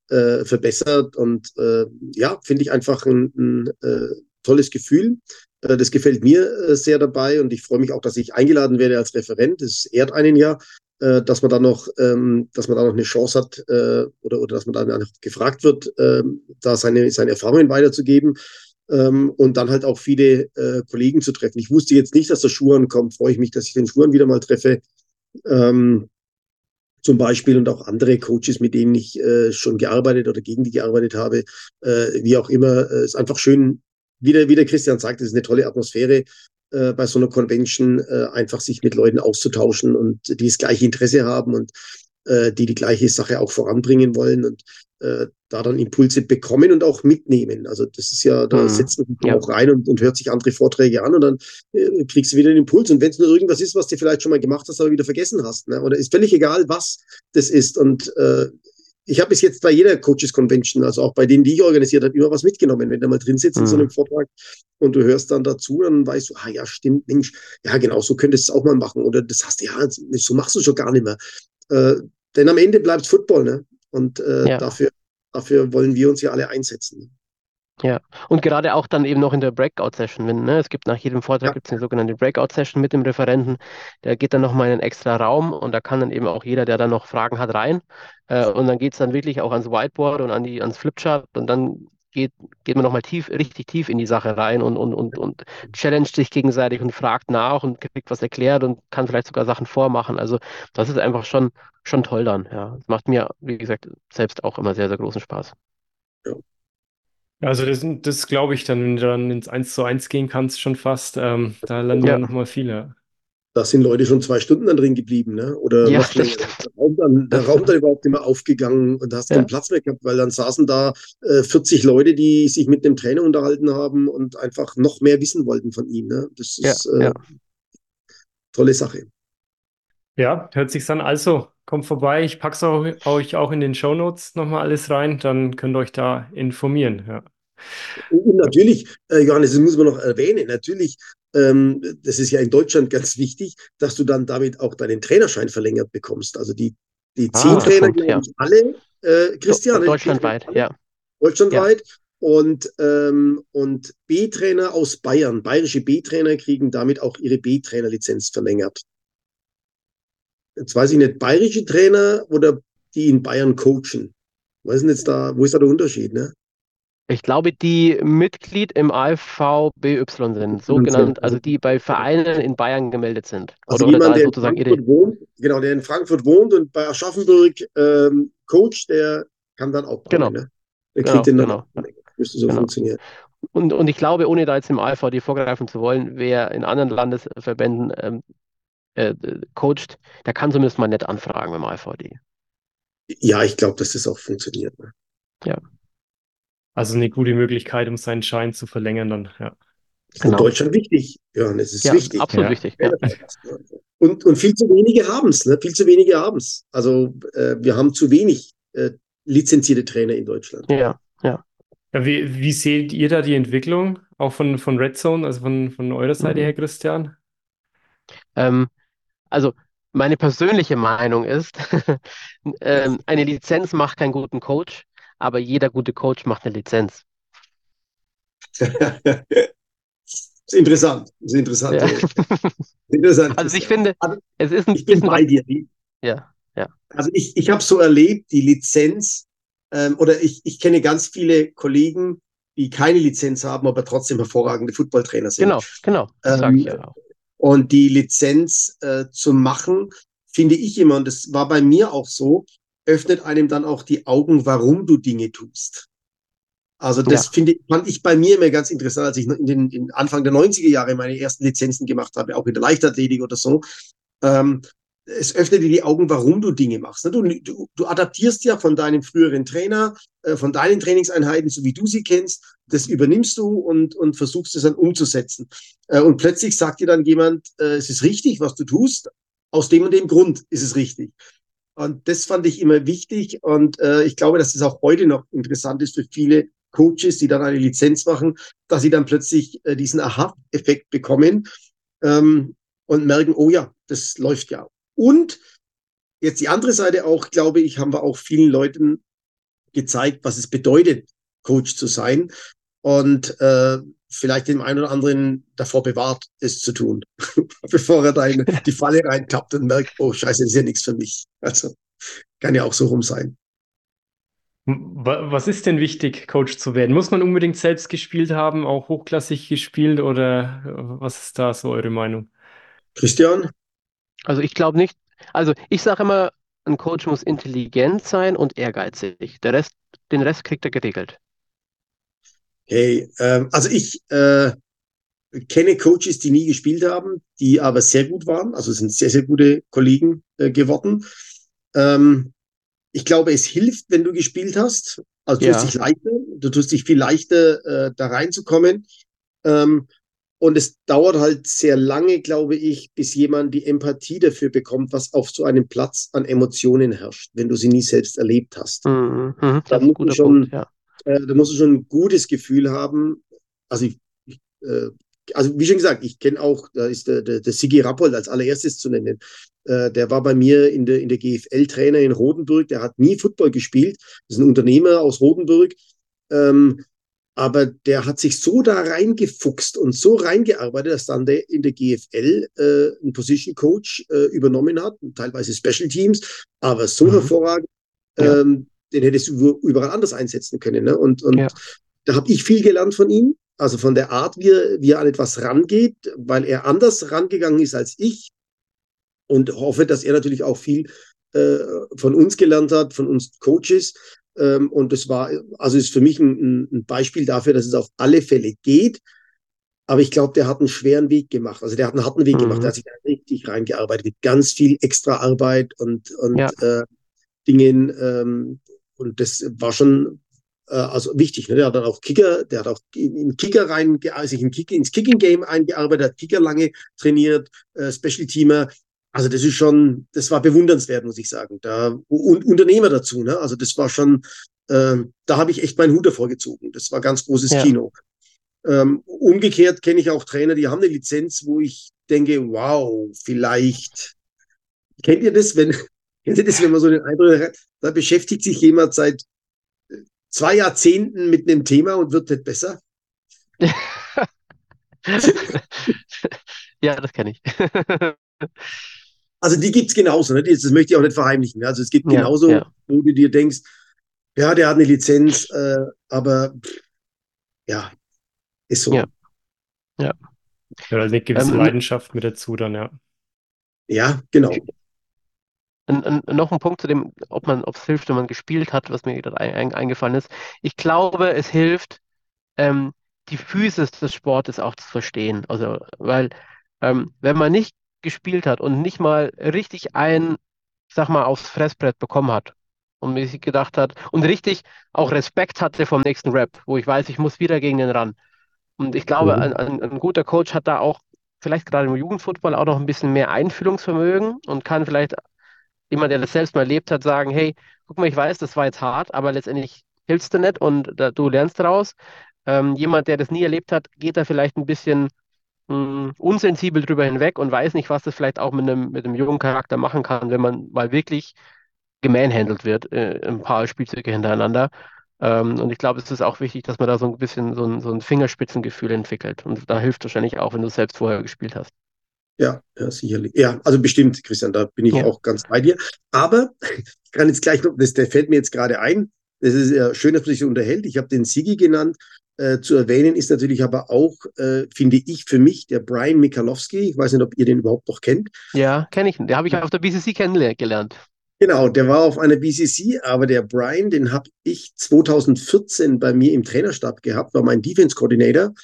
äh, verbessert. Und äh, ja, finde ich einfach ein, ein äh, tolles Gefühl. Das gefällt mir sehr dabei und ich freue mich auch, dass ich eingeladen werde als Referent. Das ehrt einen ja äh, dass man da noch, ähm, dass man da noch eine Chance hat äh, oder, oder dass man da gefragt wird, äh, da seine, seine Erfahrungen weiterzugeben ähm, und dann halt auch viele äh, Kollegen zu treffen. Ich wusste jetzt nicht, dass der Schuhan kommt, freue ich mich, dass ich den Schuhan wieder mal treffe. Ähm, zum Beispiel und auch andere Coaches, mit denen ich äh, schon gearbeitet oder gegen die gearbeitet habe, äh, wie auch immer. Äh, ist einfach schön, wie der, wie der Christian sagt, es ist eine tolle Atmosphäre äh, bei so einer Convention äh, einfach sich mit Leuten auszutauschen und die das gleiche Interesse haben und äh, die die gleiche Sache auch voranbringen wollen und äh, da dann Impulse bekommen und auch mitnehmen. Also das ist ja, da mhm. setzt man sich ja. auch rein und, und hört sich andere Vorträge an und dann äh, kriegst du wieder einen Impuls. Und wenn es nur irgendwas ist, was du vielleicht schon mal gemacht hast, aber wieder vergessen hast, ne? oder ist völlig egal, was das ist. Und äh, ich habe bis jetzt bei jeder Coaches Convention, also auch bei denen, die ich organisiert habe, immer was mitgenommen. Wenn du mal drin sitzt mhm. in so einem mhm. Vortrag und du hörst dann dazu, dann weißt du, ah ja, stimmt, Mensch, ja genau, so könntest du es auch mal machen. Oder das hast du, ja, so machst du schon gar nicht mehr. Äh, denn am Ende bleibt Football, ne? Und äh, ja. dafür, dafür wollen wir uns ja alle einsetzen. Ja, und gerade auch dann eben noch in der Breakout-Session, wenn, ne, es gibt nach jedem Vortrag ja. gibt es eine sogenannte Breakout-Session mit dem Referenten, der geht dann nochmal in einen extra Raum und da kann dann eben auch jeder, der dann noch Fragen hat, rein. Äh, und dann geht es dann wirklich auch ans Whiteboard und an die, ans Flipchart und dann geht, geht man nochmal tief, richtig tief in die Sache rein und, und, und, und challenged sich gegenseitig und fragt nach und kriegt was erklärt und kann vielleicht sogar Sachen vormachen. Also das ist einfach schon, schon toll dann, ja. Das macht mir, wie gesagt, selbst auch immer sehr, sehr großen Spaß. Ja. Also das, das glaube ich dann, wenn du dann ins 1 zu 1 gehen kannst, schon fast, ähm, da landen ja. nochmal viele. Da sind Leute schon zwei Stunden dann drin geblieben, ne? Oder ja, der, Raum dann, der Raum dann überhaupt immer aufgegangen und da hast du ja. keinen Platz mehr gehabt, weil dann saßen da äh, 40 Leute, die sich mit dem Trainer unterhalten haben und einfach noch mehr wissen wollten von ihm. Ne? Das ist ja, äh, tolle Sache. Ja, hört sich an. Also, kommt vorbei. Ich packe es euch auch in den Show Notes nochmal alles rein. Dann könnt ihr euch da informieren. Ja. Und natürlich, äh, Johannes, das muss man noch erwähnen, natürlich, ähm, das ist ja in Deutschland ganz wichtig, dass du dann damit auch deinen Trainerschein verlängert bekommst. Also die, die ah, zehn Trainer, glaube ja. alle, äh, Christian. Deutschlandweit, ja. Deutschlandweit. Ja. Und, ähm, und B-Trainer aus Bayern, bayerische B-Trainer kriegen damit auch ihre B-Trainer-Lizenz verlängert jetzt weiß ich nicht, bayerische Trainer oder die in Bayern coachen? Was ist denn jetzt da, wo ist da der Unterschied, ne? Ich glaube, die Mitglied im AFVBY sind, so genannt, also die bei Vereinen in Bayern gemeldet sind. Also oder, jemand, oder der sozusagen in Frankfurt wohnt, genau, der in Frankfurt wohnt und bei Aschaffenburg ähm, coacht, der kann dann auch genau. ne? Der kriegt genau, den dann genau. Müsste so genau. funktionieren. Und, und ich glaube, ohne da jetzt im AFVD vorgreifen zu wollen, wer in anderen Landesverbänden ähm, äh, coacht, der kann zumindest mal nett anfragen beim IVD. Ja, ich glaube, dass das auch funktioniert. Ne? Ja. Also eine gute Möglichkeit, um seinen Schein zu verlängern dann, ja. Genau. In Deutschland wichtig, Ja, es ist ja, wichtig. Absolut ja. wichtig. Ja. Und, und viel zu wenige haben es, ne? viel zu wenige haben es. Also äh, wir haben zu wenig äh, lizenzierte Trainer in Deutschland. Ja, ja. Ja, wie, wie seht ihr da die Entwicklung, auch von, von Red Zone, also von, von eurer Seite Mhm. her, Christian? Ähm, also meine persönliche Meinung ist, ähm, eine Lizenz macht keinen guten Coach, aber jeder gute Coach macht eine Lizenz. ist interessant. Ist interessant. Ja. interessant. Also ich finde, es ist ein ich bin bisschen bei was, dir. ja, ja, Also ich, ich habe so erlebt, die Lizenz, ähm, oder ich, ich kenne ganz viele Kollegen, die keine Lizenz haben, aber trotzdem hervorragende Footballtrainer sind. genau, genau, das sage ich Ähm, ja auch. Und die Lizenz äh, zu machen, finde ich immer, und das war bei mir auch so, öffnet einem dann auch die Augen, warum du Dinge tust. Also das Ja. finde, fand ich bei mir immer ganz interessant, als ich in den in Anfang der 90er Jahre meine ersten Lizenzen gemacht habe, auch in der Leichtathletik oder so. Ähm, es öffnet dir die Augen, warum du Dinge machst. ne? Du, du, du adaptierst ja von deinem früheren Trainer, äh, von deinen Trainingseinheiten, so wie du sie kennst, das übernimmst du und, und versuchst es dann umzusetzen. Äh, Und plötzlich sagt dir dann jemand, äh, es ist richtig, was du tust, aus dem und dem Grund ist es richtig. Und das fand ich immer wichtig und ich glaube, dass es auch heute noch interessant ist für viele Coaches, die dann eine Lizenz machen, dass sie dann plötzlich diesen Aha-Effekt bekommen ähm, und merken, oh ja, das läuft ja. Und jetzt die andere Seite auch, glaube ich, haben wir auch vielen Leuten gezeigt, was es bedeutet, Coach zu sein und äh, vielleicht dem einen oder anderen davor bewahrt, es zu tun, bevor er da in die Falle reintappt und merkt, oh scheiße, das ist ja nichts für mich. Also kann ja auch so rum sein. Wa- Was ist denn wichtig, Coach zu werden? Muss man unbedingt selbst gespielt haben, auch hochklassig gespielt oder äh, was ist da so eure Meinung? Christian? Also ich glaube nicht, also ich sage immer, ein Coach muss intelligent sein und ehrgeizig. Der Rest, den Rest kriegt er geregelt. Hey, ähm, also ich äh, kenne Coaches, die nie gespielt haben, die aber sehr gut waren. Also sind sehr, sehr gute Kollegen äh, geworden. Ähm, ich glaube, es hilft, wenn du gespielt hast. Also du Ja. tust dich leichter, du tust dich viel leichter, äh, da reinzukommen. Ähm, und es dauert halt sehr lange, glaube ich, bis jemand die Empathie dafür bekommt, was auf so einem Platz an Emotionen herrscht, wenn du sie nie selbst erlebt hast. Mhm, mhm, Da musst du schon- Punkt, ja. Äh, da musst du schon ein gutes Gefühl haben. Also, ich, ich, äh, also wie schon gesagt, ich kenne auch, da ist der, der, der Sigi Rappold als allererstes zu nennen. Äh, der war bei mir in der, in der GFL Trainer in Rodenburg. Der hat nie Football gespielt. Das ist ein Unternehmer aus Rodenburg. Ähm, aber der hat sich so da reingefuchst und so reingearbeitet, dass dann der in der GFL äh, einen Position Coach äh, übernommen hat, teilweise Special Teams, aber so Mhm. hervorragend, Ja. ähm, den hättest du über- überall anders einsetzen können. Ne? Und, und Ja. da habe ich viel gelernt von ihm, also von der Art, wie er, wie er an etwas rangeht, weil er anders rangegangen ist als ich. Und hoffe, dass er natürlich auch viel äh, von uns gelernt hat, von uns Coaches. Ähm, und das war, also ist für mich ein, ein Beispiel dafür, dass es auf alle Fälle geht. Aber ich glaube, der hat einen schweren Weg gemacht. Also der hat einen harten Weg Mhm. gemacht. Der hat sich da richtig reingearbeitet mit ganz viel extra Arbeit und, und Ja. äh, Dingen. Ähm, und das war schon äh, also wichtig. Ne? Der hat dann auch Kicker, der hat auch in, Kicker rein, sich in Kick, ins Kicking Game eingearbeitet, hat Kicker lange trainiert, äh, Special Teamer. Also das ist schon, das war bewundernswert, muss ich sagen. Da und Unternehmer dazu. Ne? Also das war schon, äh, da habe ich echt meinen Hut davor gezogen. Das war ganz großes Ja. Kino. Ähm, umgekehrt kenne ich auch Trainer, die haben eine Lizenz, wo ich denke, wow, vielleicht. Kennt ihr das, wenn, kennt ihr das, wenn man so den Eindruck hat, da beschäftigt sich jemand seit zwei Jahrzehnten mit einem Thema und wird nicht besser? Ja, das kenne ich. Also die gibt's genauso, ne? Das möchte ich auch nicht verheimlichen. Also es gibt Ja, genauso, ja. wo du dir denkst, ja, der hat eine Lizenz, äh, aber pff, ja, ist so. Ja. Ja, eine gewisse Ähm, Leidenschaft mit dazu dann, ja. Ja, genau. Noch ein Punkt zu dem, ob man, ob es hilft, wenn man gespielt hat, was mir gerade ein, ein, eingefallen ist. Ich glaube, es hilft, ähm, die Physis des Sportes auch zu verstehen. Also, weil, ähm, wenn man nicht gespielt hat und nicht mal richtig ein, ich sag mal, aufs Fressbrett bekommen hat und mir sich gedacht hat und richtig auch Respekt hatte vom nächsten Rap, wo ich weiß, ich muss wieder gegen den ran. Und ich glaube, Mhm. ein, ein, ein guter Coach hat da auch vielleicht gerade im Jugendfußball auch noch ein bisschen mehr Einfühlungsvermögen und kann vielleicht jemand, der das selbst mal erlebt hat, sagen, hey, guck mal, ich weiß, das war jetzt hart, aber letztendlich hilfst du nicht und da, du lernst daraus. Ähm, jemand, der das nie erlebt hat, geht da vielleicht ein bisschen mh, unsensibel drüber hinweg und weiß nicht, was das vielleicht auch mit einem, mit einem jungen Charakter machen kann, wenn man mal wirklich gemanhandelt wird, äh, ein paar Spielzüge hintereinander. Ähm, und ich glaube, es ist auch wichtig, dass man da so ein bisschen so ein, so ein Fingerspitzengefühl entwickelt. Und da hilft wahrscheinlich auch, wenn du selbst vorher gespielt hast. Ja, ja, sicherlich. Ja, also bestimmt, Christian, da bin ich ja. auch ganz bei dir. Aber ich kann jetzt gleich noch, das, der fällt mir jetzt gerade ein. Das ist ja schön, dass man sich unterhält. Ich habe den Sigi genannt. Äh, zu erwähnen ist natürlich aber auch, äh, finde ich, für mich der Brian Mikalowski. Ich weiß nicht, ob ihr den überhaupt noch kennt. Ja, kenne ich. Den habe ich auf der BCC kennengelernt. Genau, der war auf einer BCC, aber der Brian, den habe ich 2014 bei mir im Trainerstab gehabt, war mein Defense Coordinator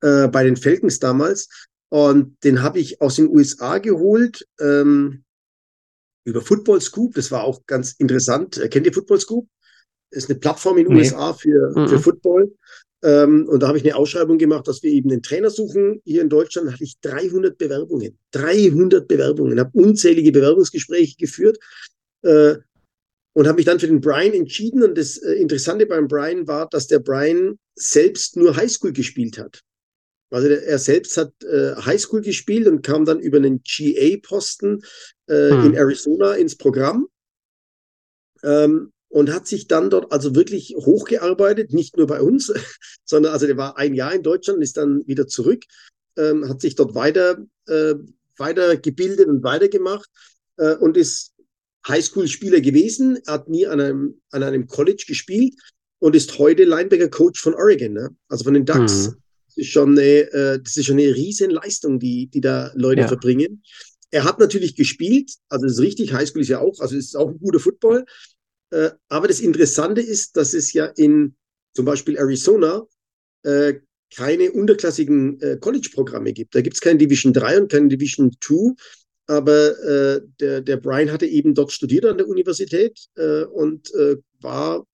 äh, bei den Falcons damals. Und den habe ich aus den USA geholt ähm, über Football Scoop. Das war auch ganz interessant. Äh, kennt ihr Football Scoop? Das ist eine Plattform in den nee. USA für, mhm. für Football. Ähm, und da habe ich eine Ausschreibung gemacht, dass wir eben einen Trainer suchen. Hier in Deutschland hatte ich 300 Bewerbungen. 300 Bewerbungen. Habe unzählige Bewerbungsgespräche geführt. Äh, und habe mich dann für den Brian entschieden. Und das äh, Interessante beim Brian war, dass der Brian selbst nur Highschool gespielt hat. Also der, er selbst hat äh, Highschool gespielt und kam dann über einen GA-Posten äh, hm. in Arizona ins Programm. Ähm, und hat sich dann dort also wirklich hochgearbeitet, nicht nur bei uns, sondern also der war ein Jahr in Deutschland, ist dann wieder zurück, ähm, hat sich dort weiter, äh, weiter gebildet und weitergemacht äh, und ist Highschool-Spieler gewesen, hat nie an einem, an einem College gespielt und ist heute Linebacker-Coach von Oregon, ne? also von den Ducks. Mhm. Das ist schon eine, äh, das ist schon eine riesen Leistung, die, die da Leute ja. verbringen. Er hat natürlich gespielt, also das ist richtig, Highschool ist ja auch, also ist auch ein guter Football. Äh, aber das Interessante ist, dass es ja in zum Beispiel Arizona äh, keine unterklassigen äh, College-Programme gibt. Da gibt es kein Division 3 und kein Division 2 aber äh, der, der Brian hatte eben dort studiert an der Universität äh, und äh, war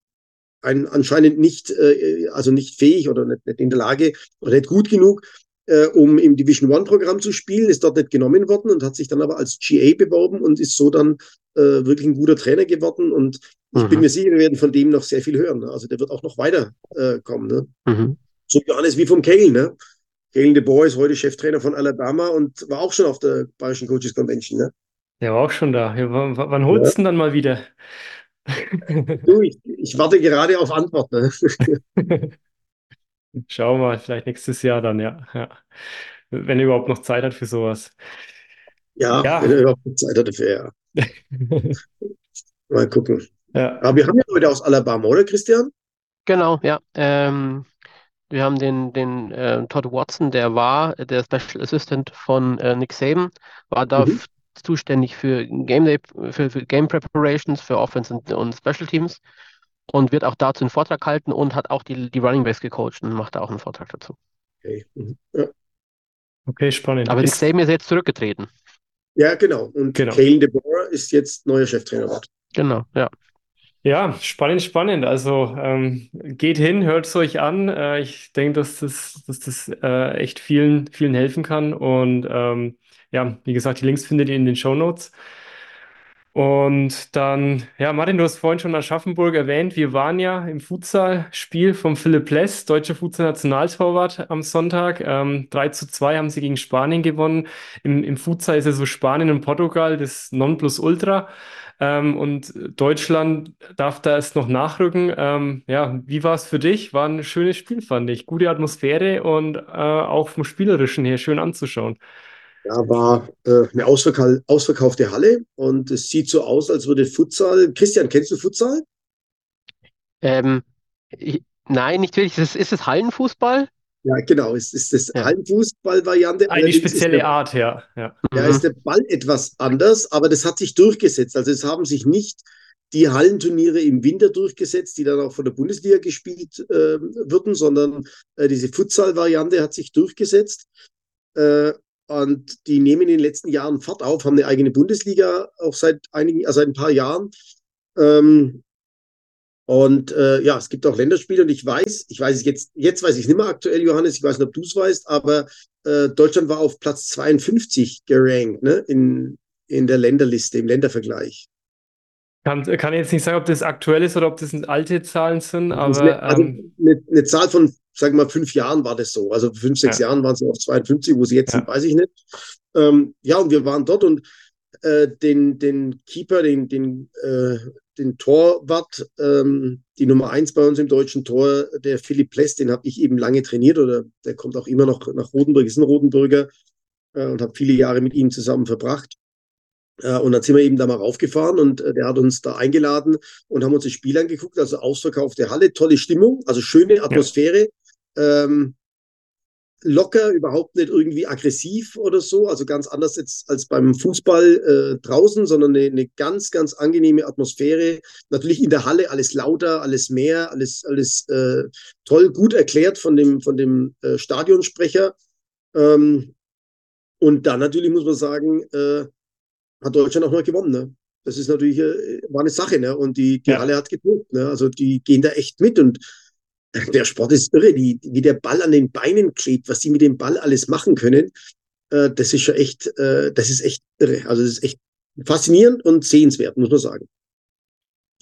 ein, anscheinend nicht, äh, also nicht fähig oder nicht, nicht in der Lage oder nicht gut genug, äh, um im Division One Programm zu spielen, ist dort nicht genommen worden und hat sich dann aber als GA beworben und ist so dann äh, wirklich ein guter Trainer geworden. Und ich mhm. bin mir sicher, wir werden von dem noch sehr viel hören. Ne? Also der wird auch noch weiter äh, kommen. Ne? Mhm. So Johannes wie vom Kale, ne? Galen DeBoer ist heute Cheftrainer von Alabama und war auch schon auf der Bayerischen Coaches Convention, ne? Der war auch schon da. Ja, wann, holst du ja. denn dann mal wieder? du, ich, ich, warte gerade auf Antwort. Ne? Schauen wir mal, vielleicht nächstes Jahr dann, ja. ja. Wenn er überhaupt noch Zeit hat für sowas. Ja, ja. wenn er überhaupt noch Zeit hat dafür, ja. mal gucken. Ja. Aber wir haben ja heute aus Alabama, oder Christian? Genau, ja. Ähm, wir haben den, den äh, Todd Watson, der war der Special Assistant von äh, Nick Saban, war da mhm. zuständig für Game Day, für, für, Game Preparations, für Offense und, und, Special Teams und wird auch dazu einen Vortrag halten und hat auch die, die Running Backs gecoacht und macht da auch einen Vortrag dazu. Okay, mhm. ja. okay spannend. Aber Nick Saban ist jetzt zurückgetreten. Ja, genau. Und genau. Kalen DeBoer ist jetzt neuer Cheftrainer dort. Genau, ja. Ja, spannend, spannend. Also ähm, geht hin, hört es euch an. Äh, ich denke, dass das, dass das äh, echt vielen, vielen helfen kann. Und ähm, ja, wie gesagt, die Links findet ihr in den Show Notes. Und dann, ja, Martin, du hast vorhin schon Aschaffenburg erwähnt. Wir waren ja im Futsal-Spiel vom Philipp Less, deutscher Futsal-Nationaltorwart am Sonntag. Ähm, 3 zu 2 haben sie gegen Spanien gewonnen. Im, Im Futsal ist ja so Spanien und Portugal das Nonplusultra. Ähm, und Deutschland darf da erst noch nachrücken. Ähm, ja, wie war es für dich? War ein schönes Spiel, fand ich. Gute Atmosphäre und äh, auch vom Spielerischen her schön anzuschauen. Ja, war äh, eine ausverkau ausverkaufte Halle und es sieht so aus, als würde Futsal. Christian, kennst du Futsal? Ähm, ich, nein, nicht wirklich. Ist, ist es Hallenfußball? Ja, genau. Es ist das ja. Hallenfußball-Variante. Eine spezielle der, Art, ja. Ja, ja mhm. ist der Ball etwas anders, aber das hat sich durchgesetzt. Also es haben sich nicht die Hallenturniere im Winter durchgesetzt, die dann auch von der Bundesliga gespielt äh, würden, sondern äh, diese Futsal-Variante hat sich durchgesetzt. Äh, und die nehmen in den letzten Jahren Fahrt auf, haben eine eigene Bundesliga auch seit einigen, also seit ein paar Jahren. Ähm, und äh, ja, es gibt auch Länderspiele und ich weiß, ich weiß es jetzt, jetzt weiß ich es nicht mehr aktuell, Johannes, ich weiß nicht, ob du es weißt, aber äh, Deutschland war auf Platz 52 gerankt, ne, in, in der Länderliste, im Ländervergleich. Kann, kann jetzt nicht sagen, ob das aktuell ist oder ob das alte Zahlen sind, aber. Eine, also ähm, eine, eine, Zahl von, sagen wir mal, fünf Jahren war das so. Also fünf, sechs ja. Jahren waren sie auf 52, wo sie jetzt ja. sind, weiß ich nicht. Ähm, ja, und wir waren dort und äh, den, den Keeper, den, den, äh, den Torwart, ähm, die Nummer eins bei uns im deutschen Tor, der Philipp Pless, den habe ich eben lange trainiert oder der kommt auch immer noch nach Rotenburg, ist ein Rotenburger äh, und habe viele Jahre mit ihm zusammen verbracht. Äh, und dann sind wir eben da mal raufgefahren und äh, der hat uns da eingeladen und haben uns das Spiel angeguckt, also ausverkaufte Halle, tolle Stimmung, also schöne Atmosphäre. Ja. Ähm, locker, überhaupt nicht irgendwie aggressiv oder so, also ganz anders jetzt als beim Fußball äh, draußen, sondern eine, eine, ganz, ganz angenehme Atmosphäre. Natürlich in der Halle alles lauter, alles mehr, alles, alles äh, toll, gut erklärt von dem, von dem äh, Stadionsprecher. Ähm, und dann natürlich muss man sagen, äh, hat Deutschland auch mal gewonnen. Ne? Das ist natürlich, äh, war eine Sache, ne? Und die, die ja. Halle hat getobt, ne? Also die gehen da echt mit und der Sport ist irre, die, wie der Ball an den Beinen klebt, was die mit dem Ball alles machen können, äh, das ist schon echt, äh, das ist echt irre. Also das ist echt faszinierend und sehenswert, muss man sagen.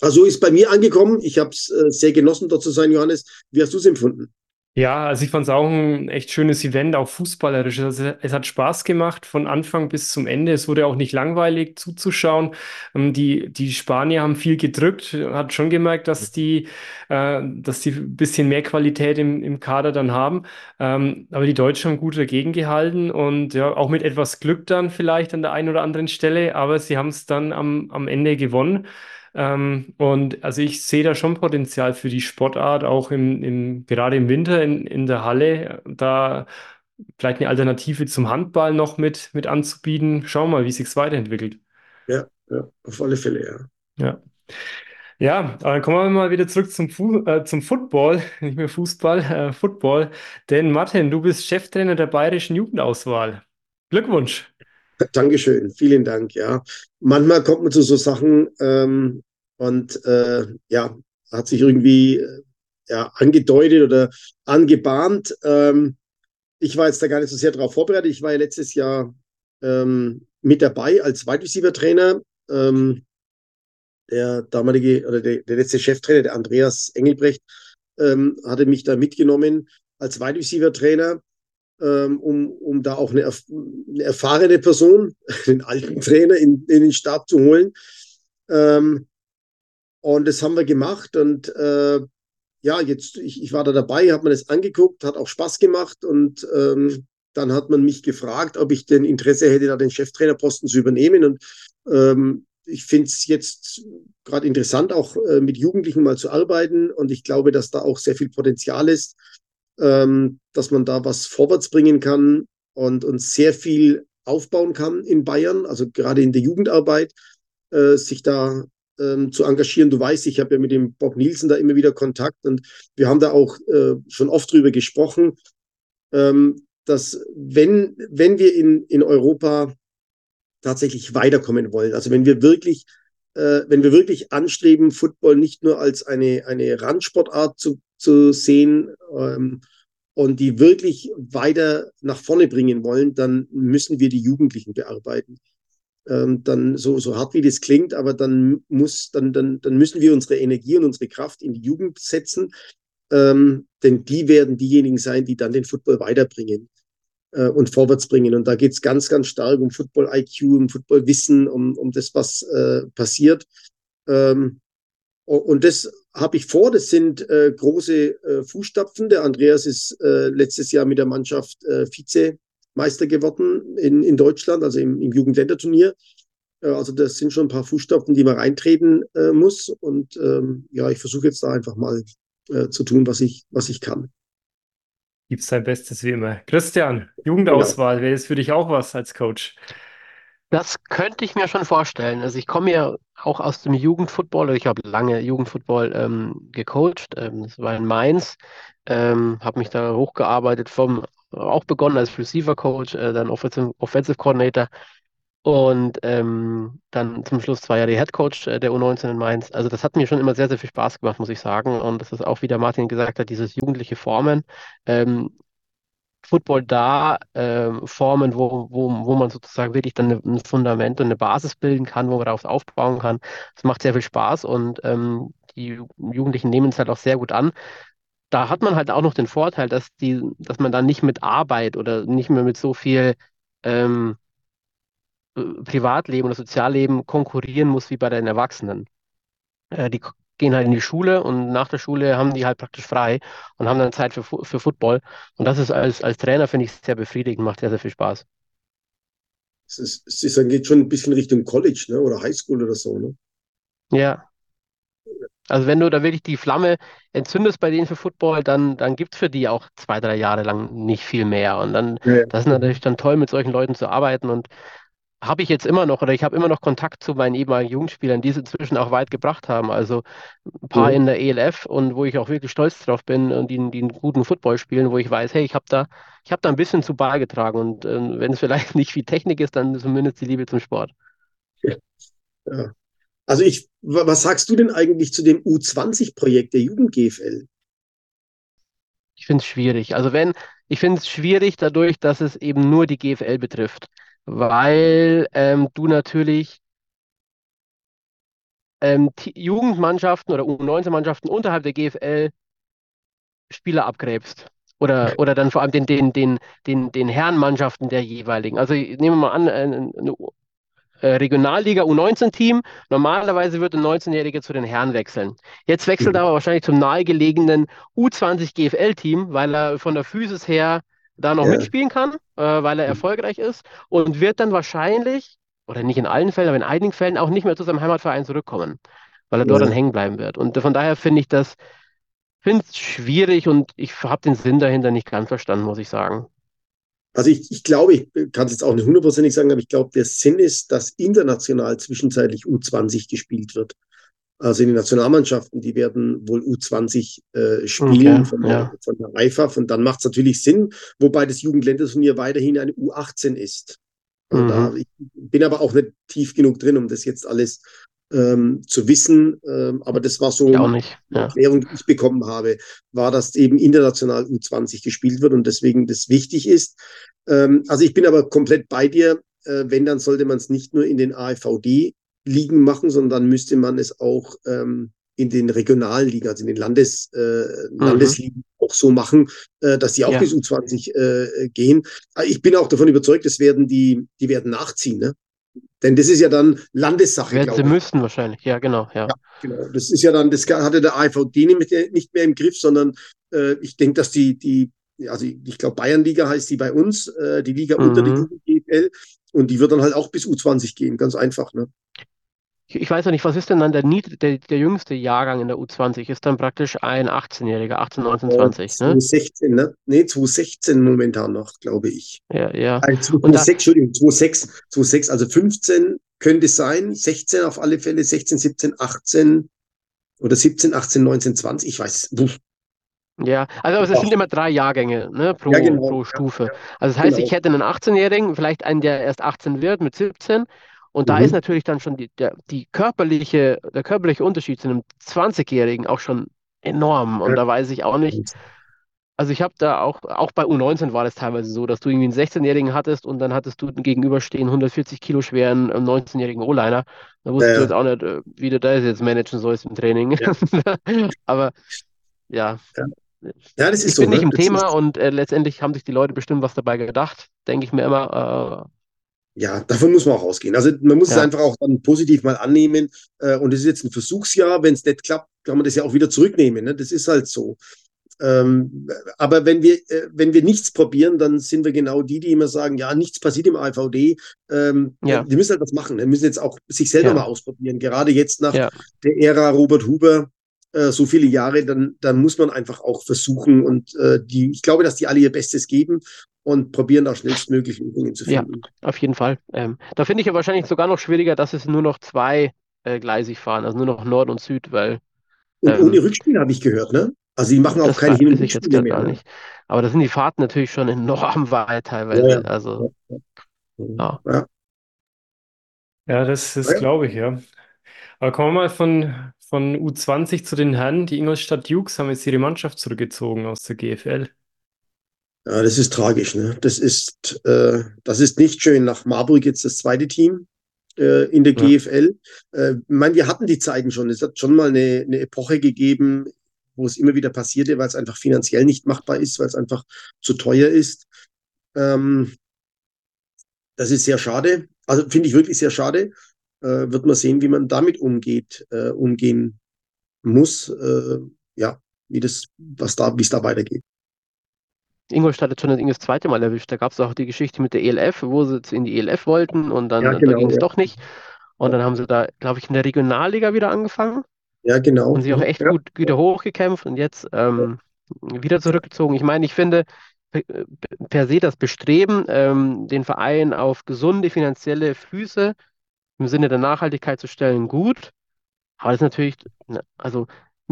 Also ist bei mir angekommen. Ich habe es äh, sehr genossen, dort zu sein, Johannes. Wie hast du es empfunden? Ja, also ich fand es auch ein echt schönes Event, auch fußballerisch. Also es hat Spaß gemacht von Anfang bis zum Ende. Es wurde auch nicht langweilig zuzuschauen. Ähm, die, die Spanier haben viel gedrückt, hat schon gemerkt, dass die, äh, dass die ein bisschen mehr Qualität im, im Kader dann haben. Ähm, aber die Deutschen haben gut dagegen gehalten und ja, auch mit etwas Glück dann vielleicht an der einen oder anderen Stelle, aber sie haben es dann am, am Ende gewonnen. Ähm, und also ich sehe da schon Potenzial für die Sportart, auch im, im, gerade im Winter in, in der Halle, da vielleicht eine Alternative zum Handball noch mit, mit anzubieten. Schauen wir mal, wie sich weiterentwickelt. Ja, ja, auf alle Fälle, ja. Ja. Ja, dann kommen wir mal wieder zurück zum, Fu äh, zum Football, nicht mehr Fußball, äh, Football. Denn Martin, du bist Cheftrainer der Bayerischen Jugendauswahl. Glückwunsch. Dankeschön, vielen Dank, ja. Manchmal kommt man zu so Sachen ähm, und äh, ja, hat sich irgendwie äh, ja, angedeutet oder angebahnt. Ähm, ich war jetzt da gar nicht so sehr darauf vorbereitet. Ich war ja letztes Jahr ähm, mit dabei als Wide Receiver Trainer. Ähm, der damalige oder der, der letzte Cheftrainer, der Andreas Engelbrecht, ähm, hatte mich da mitgenommen als Wide Receiver Trainer um, um da auch eine, eine, erfahrene Person, einen alten Trainer in, in den Stab zu holen. Ähm, und das haben wir gemacht und äh, ja, jetzt, ich, ich war da dabei, habe mir das angeguckt, hat auch Spaß gemacht und ähm, dann hat man mich gefragt, ob ich denn Interesse hätte, da den Cheftrainerposten zu übernehmen. Und ähm, ich finde es jetzt gerade interessant, auch äh, mit Jugendlichen mal zu arbeiten. Und ich glaube, dass da auch sehr viel Potenzial ist ähm, dass man da was vorwärts bringen kann und, und sehr viel aufbauen kann in Bayern, also gerade in der Jugendarbeit, äh, sich da ähm, zu engagieren. Du weißt, ich habe ja mit dem Bob Nielsen da immer wieder Kontakt und wir haben da auch äh, schon oft drüber gesprochen, ähm, dass wenn, wenn wir in, in Europa tatsächlich weiterkommen wollen, also wenn wir wirklich äh, wenn wir wirklich anstreben, Football nicht nur als eine, eine Randsportart zu, zu sehen ähm, und die wirklich weiter nach vorne bringen wollen, dann müssen wir die Jugendlichen bearbeiten. Ähm, dann so, so hart wie das klingt, aber dann muss, dann, dann, dann müssen wir unsere Energie und unsere Kraft in die Jugend setzen, ähm, denn die werden diejenigen sein, die dann den Football weiterbringen äh, und vorwärts bringen. Und da geht es ganz, ganz stark um Football-IQ, um Football-Wissen, um, um das, was äh, passiert. Ähm, und das habe ich vor. Das sind äh, große äh, Fußstapfen. Der Andreas ist äh, letztes Jahr mit der Mannschaft äh, Vizemeister geworden in, in Deutschland, also im, im Jugendländerturnier. Äh, also das sind schon ein paar Fußstapfen, die man reintreten äh, muss. Und ähm, ja, ich versuche jetzt da einfach mal äh, zu tun, was ich, was ich kann gibt sein Bestes wie immer. Christian, Jugendauswahl, genau. wäre das für dich auch was als Coach? Das könnte ich mir schon vorstellen. Also ich komme ja auch aus dem Jugendfootball, ich habe lange Jugendfootball ähm, gecoacht. Ähm, das war in Mainz, ähm, habe mich da hochgearbeitet vom, auch begonnen als Receiver Coach, äh, dann Offensive, Offensive Coordinator und ähm, dann zum Schluss zwei Jahre Head Coach äh, der U19 in Mainz. Also das hat mir schon immer sehr, sehr viel Spaß gemacht, muss ich sagen. Und das ist auch, wie der Martin gesagt hat, dieses jugendliche Formen. Ähm, Football da äh, formen, wo, wo, wo man sozusagen wirklich dann ein Fundament und eine Basis bilden kann, wo man darauf aufbauen kann. Das macht sehr viel Spaß und ähm, die Jugendlichen nehmen es halt auch sehr gut an. Da hat man halt auch noch den Vorteil, dass die, dass man dann nicht mit Arbeit oder nicht mehr mit so viel ähm, äh, Privatleben oder Sozialleben konkurrieren muss wie bei den Erwachsenen. Äh, die gehen halt in die Schule und nach der Schule haben die halt praktisch frei und haben dann Zeit für, für Football. Und das ist als, als Trainer, finde ich, sehr befriedigend, macht sehr, sehr viel Spaß. Es, ist, es ist, geht schon ein bisschen Richtung College ne? oder Highschool oder so. Ne? Ja. Also wenn du da wirklich die Flamme entzündest bei denen für Football, dann, dann gibt es für die auch zwei, drei Jahre lang nicht viel mehr. Und dann, ja. das ist natürlich dann toll, mit solchen Leuten zu arbeiten. Und habe ich jetzt immer noch oder ich habe immer noch Kontakt zu meinen ehemaligen Jugendspielern, die es inzwischen auch weit gebracht haben. Also ein paar mhm. in der ELF und wo ich auch wirklich stolz drauf bin und die, die einen guten Football spielen, wo ich weiß, hey, ich habe da, ich habe da ein bisschen zu beigetragen und äh, wenn es vielleicht nicht viel Technik ist, dann zumindest die Liebe zum Sport. Ja. Also ich, was sagst du denn eigentlich zu dem U20-Projekt der Jugend-GFL? Ich finde es schwierig. Also wenn, ich finde es schwierig dadurch, dass es eben nur die GFL betrifft weil ähm, du natürlich ähm, Jugendmannschaften oder U19-Mannschaften unterhalb der GFL Spieler abgräbst. Oder, oder dann vor allem den, den, den, den, den Herrenmannschaften der jeweiligen. Also nehmen wir mal an, eine, eine äh, Regionalliga U19-Team. Normalerweise würde ein 19-Jähriger zu den Herren wechseln. Jetzt wechselt er aber wahrscheinlich zum nahegelegenen U20 GFL-Team, weil er von der Physis her da noch ja. mitspielen kann, äh, weil er mhm. erfolgreich ist und wird dann wahrscheinlich, oder nicht in allen Fällen, aber in einigen Fällen auch nicht mehr zu seinem Heimatverein zurückkommen, weil er dort dann hängen bleiben wird. Und von daher finde ich das finde es schwierig und ich habe den Sinn dahinter nicht ganz verstanden, muss ich sagen. Also ich, ich glaube, ich kann es jetzt auch nicht hundertprozentig sagen, aber ich glaube, der Sinn ist, dass international zwischenzeitlich U20 gespielt wird. Also in den Nationalmannschaften, die werden wohl U20 äh, spielen okay, von, der, ja. von der IFAF und dann macht es natürlich Sinn, wobei das Jugendländerturnier weiterhin eine U18 ist. Mhm. Da, ich bin aber auch nicht tief genug drin, um das jetzt alles ähm, zu wissen. Ähm, aber das war so eine ja. Erklärung, die ich bekommen habe, war, dass eben international U20 gespielt wird und deswegen das wichtig ist. Ähm, also ich bin aber komplett bei dir. Äh, wenn, dann sollte man es nicht nur in den AFVD Ligen machen, sondern müsste man es auch ähm, in den regionalen Ligen, also in den Landes, äh, mhm. Landesligen auch so machen, äh, dass die auch ja. bis U20 äh, gehen. Ich bin auch davon überzeugt, es werden die, die werden nachziehen, ne? Denn das ist ja dann Landessache. Werden sie müssten wahrscheinlich, ja, genau, ja. ja. genau. Das ist ja dann, das hatte der AVD nicht mehr im Griff, sondern äh, ich denke, dass die, die, also ich glaube, Bayernliga heißt die bei uns, äh, die Liga mhm. unter die GFL, und die wird dann halt auch bis U20 gehen, ganz einfach, ne? Ich weiß ja nicht, was ist denn dann der, der, der jüngste Jahrgang in der U20? Ist dann praktisch ein 18-Jähriger, 18, 19, 20, ja, 2016, ne? Nee, 2016 momentan noch, glaube ich. Ja, ja. Also 2006, Entschuldigung, 2006, 2006, also 15 könnte es sein, 16 auf alle Fälle, 16, 17, 18 oder 17, 18, 19, 20, ich weiß es. Ja, also es sind immer drei Jahrgänge ne, pro, ja, genau. pro Stufe. Also das heißt, genau. ich hätte einen 18-Jährigen, vielleicht einen, der erst 18 wird mit 17 und da mhm. ist natürlich dann schon die, der, die körperliche, der körperliche Unterschied zu einem 20-Jährigen auch schon enorm. Und ja. da weiß ich auch nicht. Also ich habe da auch, auch bei U19 war das teilweise so, dass du irgendwie einen 16-Jährigen hattest und dann hattest du einen gegenüberstehen 140 Kilo schweren 19-jährigen ähm, O-Liner. Da wusstest ja, du jetzt auch nicht, äh, wie du das jetzt managen sollst im Training. Ja. Aber ja. Ja, das ist ich so. bin nicht ne? im das Thema und äh, letztendlich haben sich die Leute bestimmt was dabei gedacht, denke ich mir immer. Äh, ja, davon muss man auch ausgehen. Also man muss ja. es einfach auch dann positiv mal annehmen. Äh, und es ist jetzt ein Versuchsjahr. Wenn es nicht klappt, kann man das ja auch wieder zurücknehmen. Ne? Das ist halt so. Ähm, aber wenn wir, äh, wenn wir nichts probieren, dann sind wir genau die, die immer sagen, ja, nichts passiert im AVD. Ähm, ja. Die müssen halt was machen. Die müssen jetzt auch sich selber ja. mal ausprobieren. Gerade jetzt nach ja. der Ära Robert Huber, äh, so viele Jahre, dann, dann muss man einfach auch versuchen. Und äh, die, ich glaube, dass die alle ihr Bestes geben und probieren da schnellstmöglich Lösungen zu finden. Ja, auf jeden Fall. Ähm, da finde ich ja wahrscheinlich sogar noch schwieriger, dass es nur noch zwei äh, gleisig fahren, also nur noch Nord und Süd, weil. Und ähm, ohne Rückspiel habe ich gehört, ne? Also die machen auch keine Hin- und Rückspiele mehr. Gar ne? nicht. Aber da sind die Fahrten natürlich schon enorm weit teilweise. Ja, ja. Also, ja. ja. ja das, das glaube ich, ja. Aber kommen wir mal von, von U20 zu den Herren. Die Ingolstadt Dukes haben jetzt ihre Mannschaft zurückgezogen aus der GFL. Ja, das ist tragisch. Ne? Das, ist, äh, das ist nicht schön. Nach Marburg jetzt das zweite Team äh, in der ja. GFL. Äh, ich meine, wir hatten die Zeiten schon. Es hat schon mal eine, eine Epoche gegeben, wo es immer wieder passierte, weil es einfach finanziell nicht machbar ist, weil es einfach zu teuer ist. Ähm, das ist sehr schade. Also finde ich wirklich sehr schade. Äh, wird man sehen, wie man damit umgeht, äh, umgehen muss. Äh, ja, wie das, was da, wie es da weitergeht. Ingolstadt hat schon das zweite Mal erwischt. Da gab es auch die Geschichte mit der ELF, wo sie in die ELF wollten und dann ja, genau, da ging es ja. doch nicht. Und dann haben sie da, glaube ich, in der Regionalliga wieder angefangen. Ja, genau. Und sich auch echt ja. gut wieder hochgekämpft und jetzt ähm, wieder zurückgezogen. Ich meine, ich finde per se das Bestreben, ähm, den Verein auf gesunde finanzielle Füße im Sinne der Nachhaltigkeit zu stellen, gut. Aber das ist natürlich, also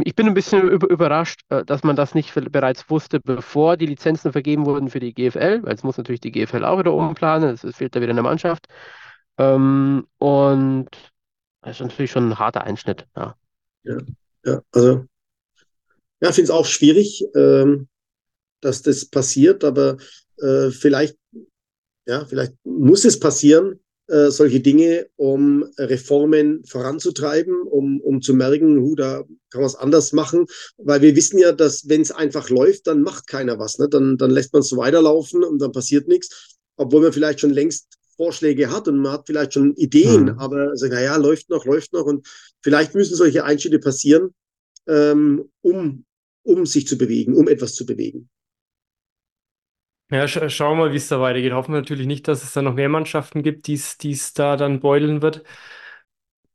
ich bin ein bisschen überrascht, äh, dass man das nicht bereits wusste, bevor die Lizenzen vergeben wurden für die GFL, weil es muss natürlich die GFL auch wieder umplanen, es fehlt da wieder eine Mannschaft. Ähm, und das ist natürlich schon ein harter Einschnitt. Ja, ja, ja also ja, finde es auch schwierig, ähm, dass das passiert, aber äh, vielleicht, ja, vielleicht muss es passieren, äh, solche Dinge, um Reformen voranzutreiben, um, um zu merken, hu, da kann man es anders machen. Weil wir wissen ja, dass wenn es einfach läuft, dann macht keiner was. Ne? Dann, dann lässt man es so weiterlaufen und dann passiert nichts. Obwohl man vielleicht schon längst Vorschläge hat und man hat vielleicht schon Ideen, mhm. aber also, naja, läuft noch, läuft noch. Und vielleicht müssen solche Einschnitte passieren, ähm, um, um sich zu bewegen, um etwas zu bewegen. Ja, sch schauen wir mal, wie es da weitergeht. Hoffen wir natürlich nicht, dass es da noch mehr Mannschaften gibt, die es da dann beuteln wird.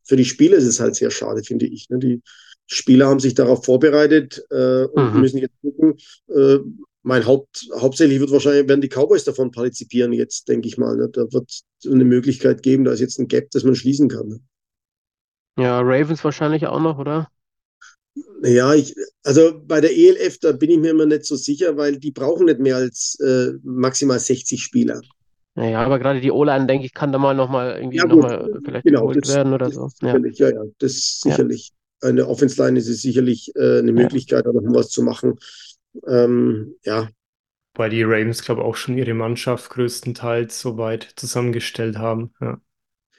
Für die Spieler ist es halt sehr schade, finde ich. Ne? Die Spieler haben sich darauf vorbereitet äh, und mhm. müssen jetzt gucken. Äh, mein Haupt, hauptsächlich wird wahrscheinlich werden die Cowboys davon partizipieren jetzt, denke ich mal. Ne? Da wird es eine Möglichkeit geben, da ist jetzt ein Gap, das man schließen kann. Ne? Ja, Ravens wahrscheinlich auch noch, oder? Ja, ich, also bei der ELF, da bin ich mir immer nicht so sicher, weil die brauchen nicht mehr als äh, maximal 60 Spieler. Naja, aber gerade die O-Line, denke ich, kann da mal nochmal irgendwie ja, noch mal vielleicht genau, geholt das, werden oder so. Sicherlich, ja, ja, ja das sicherlich. Ja. Eine Offense-Line ist es sicherlich äh, eine Möglichkeit, da noch was zu machen. Ähm, ja. Weil die Ravens, glaube ich, auch schon ihre Mannschaft größtenteils soweit zusammengestellt haben. Ja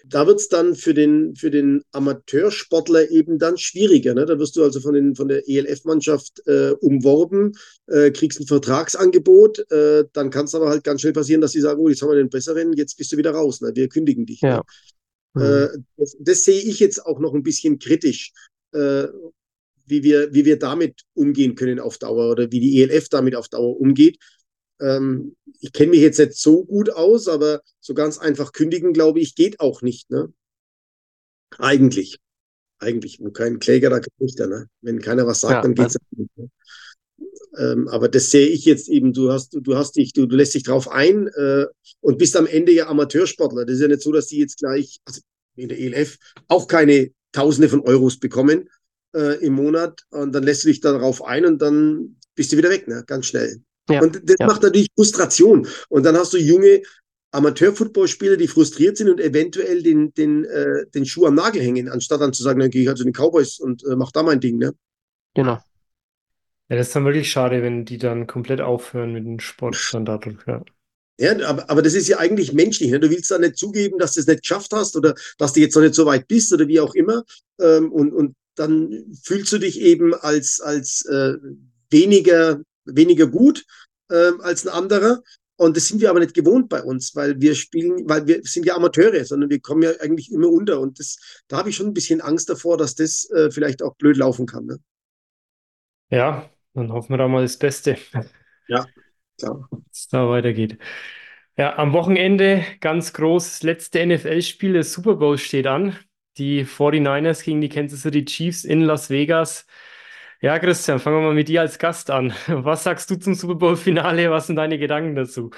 da wird es dann für den, für den Amateursportler eben dann schwieriger. Ne? Da wirst du also von, den, von der ELF-Mannschaft äh, umworben, äh, kriegst ein Vertragsangebot, äh, dann kann es aber halt ganz schnell passieren, dass sie sagen, oh, jetzt haben wir den besseren, jetzt bist du wieder raus, ne? wir kündigen dich. Ja. Ne? Mhm. Das, das, sehe ich jetzt auch noch ein bisschen kritisch. Äh, wie wir, wie wir damit umgehen können auf Dauer oder wie die ELF damit auf Dauer umgeht. Ähm, ich kenne mich jetzt nicht so gut aus, aber so ganz einfach kündigen, glaube ich, geht auch nicht. Ne? Eigentlich. Eigentlich. Wo kein Kläger, da kann nicht. Ne? Wenn keiner was sagt, ja, dann geht es nicht. Ne? Ähm, aber das sehe ich jetzt eben, du hast, du hast dich, du, du lässt dich drauf ein äh, und bist am Ende ja Amateursportler. Das ist ja nicht so, dass die jetzt gleich, also in der ELF, auch keine Tausende von Euros bekommen äh, im Monat und dann lässt du dich darauf ein und dann bist du wieder weg, ne? ganz schnell. Ja, und das ja. macht natürlich Frustration. Und dann hast du junge Amateurfootballspieler, die frustriert sind und eventuell den, den, äh, den Schuh am Nagel hängen, anstatt dann zu sagen, dann gehe ich halt zu den Cowboys und äh, mach da mein Ding. Ne? Genau. Ja, das ist dann wirklich schade, wenn die dann komplett aufhören mit dem Sportstandard. Ja. Ja, aber, aber das ist ja eigentlich menschlich. Ne? Du willst da nicht zugeben, dass du es nicht geschafft hast oder dass du jetzt noch nicht so weit bist oder wie auch immer. Ähm, und, und dann fühlst du dich eben als, als äh, weniger weniger gut ähm, als ein anderer. Und das sind wir aber nicht gewohnt bei uns, weil wir spielen, weil wir sind ja Amateure, sondern wir kommen ja eigentlich immer unter. Und das, da habe ich schon ein bisschen Angst davor, dass das äh, vielleicht auch blöd laufen kann. Ne? Ja, dann hoffen wir da mal das Beste. Ja, klar. Dass es da weitergeht. Ja, am Wochenende ganz groß, das letzte NFL-Spiel des Super Bowl steht an. Die 49ers gegen die Kansas City Chiefs in Las Vegas. Ja, Christian, fangen wir mal mit dir als Gast an. Was sagst du zum Super Bowl-Finale? Was sind deine Gedanken dazu?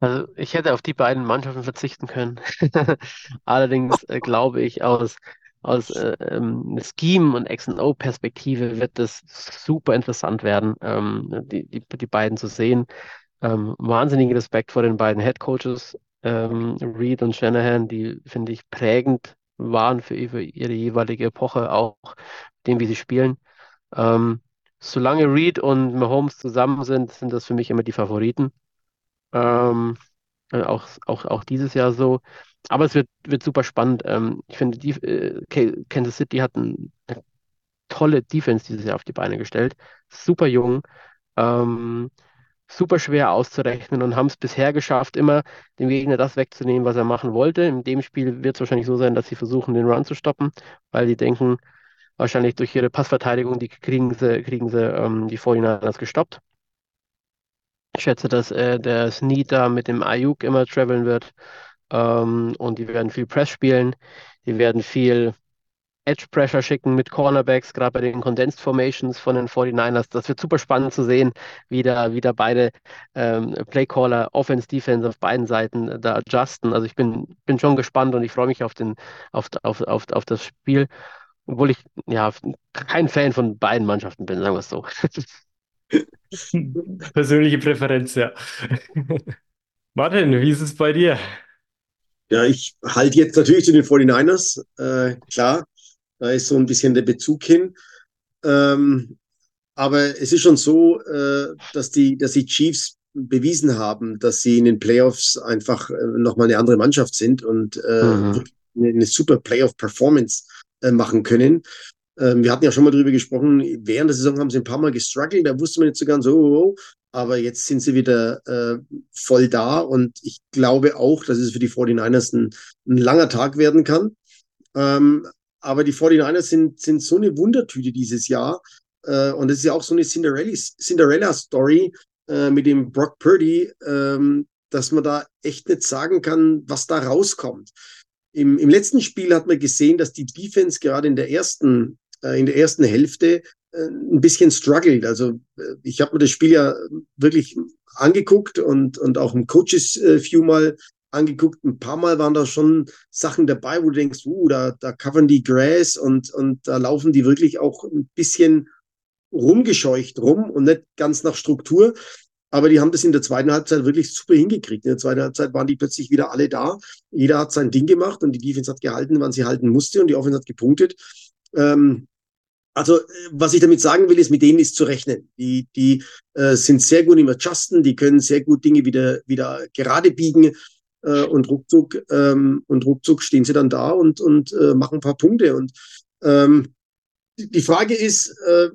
Also ich hätte auf die beiden Mannschaften verzichten können. Allerdings äh, glaube ich, aus, aus äh, ähm, Scheme- und X&O-Perspektive wird das super interessant werden, ähm, die, die, die beiden zu sehen. Ähm, wahnsinnigen Respekt vor den beiden Head Coaches, ähm, Reed und Shanahan, die, finde ich, prägend waren für, für ihre jeweilige Epoche, auch dem, wie sie spielen. Ähm, solange Reed und Mahomes zusammen sind, sind das für mich immer die Favoriten. Ähm, äh, auch, auch, auch dieses Jahr so. Aber es wird, wird super spannend. Ähm, ich finde, die, äh, Kansas City hat ein, eine tolle Defense dieses Jahr auf die Beine gestellt. Super jung. Ähm, super schwer auszurechnen und haben es bisher geschafft, immer dem Gegner das wegzunehmen, was er machen wollte. In dem Spiel wird es wahrscheinlich so sein, dass sie versuchen, den Run zu stoppen, weil die denken, wahrscheinlich durch ihre Passverteidigung, die kriegen sie, kriegen sie ähm, die 49ers gestoppt. Ich schätze, dass äh, der Snead da mit dem Ayuk immer traveln wird ähm, und die werden viel Press spielen. Die werden viel Edge Pressure schicken mit Cornerbacks, gerade bei den Condensed Formations von den 49ers. Das wird super spannend zu sehen, wie da, wie da beide ähm, Playcaller, Offense, Defense auf beiden Seiten da adjusten. Also ich bin, bin schon gespannt und ich freue mich auf, den, auf, auf, auf, auf das Spiel. Obwohl ich ja kein Fan von beiden Mannschaften bin, sagen wir es so. Persönliche Präferenz, ja. Martin, wie ist es bei dir? Ja, ich halte jetzt natürlich zu den 49ers. Äh, klar, da ist so ein bisschen der Bezug hin. Ähm, aber es ist schon so, äh, dass, die, dass die Chiefs bewiesen haben, dass sie in den Playoffs einfach äh, nochmal eine andere Mannschaft sind und äh, mhm. eine, eine super Playoff-Performance äh, machen können. Ähm, wir hatten ja schon mal darüber gesprochen, während der Saison haben sie ein paar Mal gestruggelt, da wusste man nicht so ganz, oh, oh, oh. aber jetzt sind sie wieder äh, voll da und ich glaube auch, dass es für die 49ers ein, ein langer Tag werden kann. Ähm, aber die 49ers sind, sind so eine Wundertüte dieses Jahr. Äh, und es ist ja auch so eine Cinderella-Story äh, mit dem Brock Purdy, ähm, dass man da echt nicht sagen kann, was da rauskommt. Im, Im letzten Spiel hat man gesehen, dass die Defense gerade in der ersten, äh, in der ersten Hälfte äh, ein bisschen struggelt. Also äh, ich habe mir das Spiel ja wirklich angeguckt und, und auch im Coaches äh, View mal angeguckt. Ein paar Mal waren da schon Sachen dabei, wo du denkst, uh, da, da covern die Grass und, und da laufen die wirklich auch ein bisschen rumgescheucht rum und nicht ganz nach Struktur. Aber die haben das in der zweiten Halbzeit wirklich super hingekriegt. In der zweiten Halbzeit waren die plötzlich wieder alle da. Jeder hat sein Ding gemacht und die Defense hat gehalten, wann sie halten musste und die Offense hat gepunktet. Ähm, also, äh, was ich damit sagen will, ist, mit denen ist zu rechnen. Die, die äh, sind sehr gut im Adjusten, die können sehr gut Dinge wieder, wieder gerade biegen äh, und ruckzuck ähm, und ruckzuck stehen sie dann da und und äh, machen ein paar Punkte und ähm, die Frage ist, äh,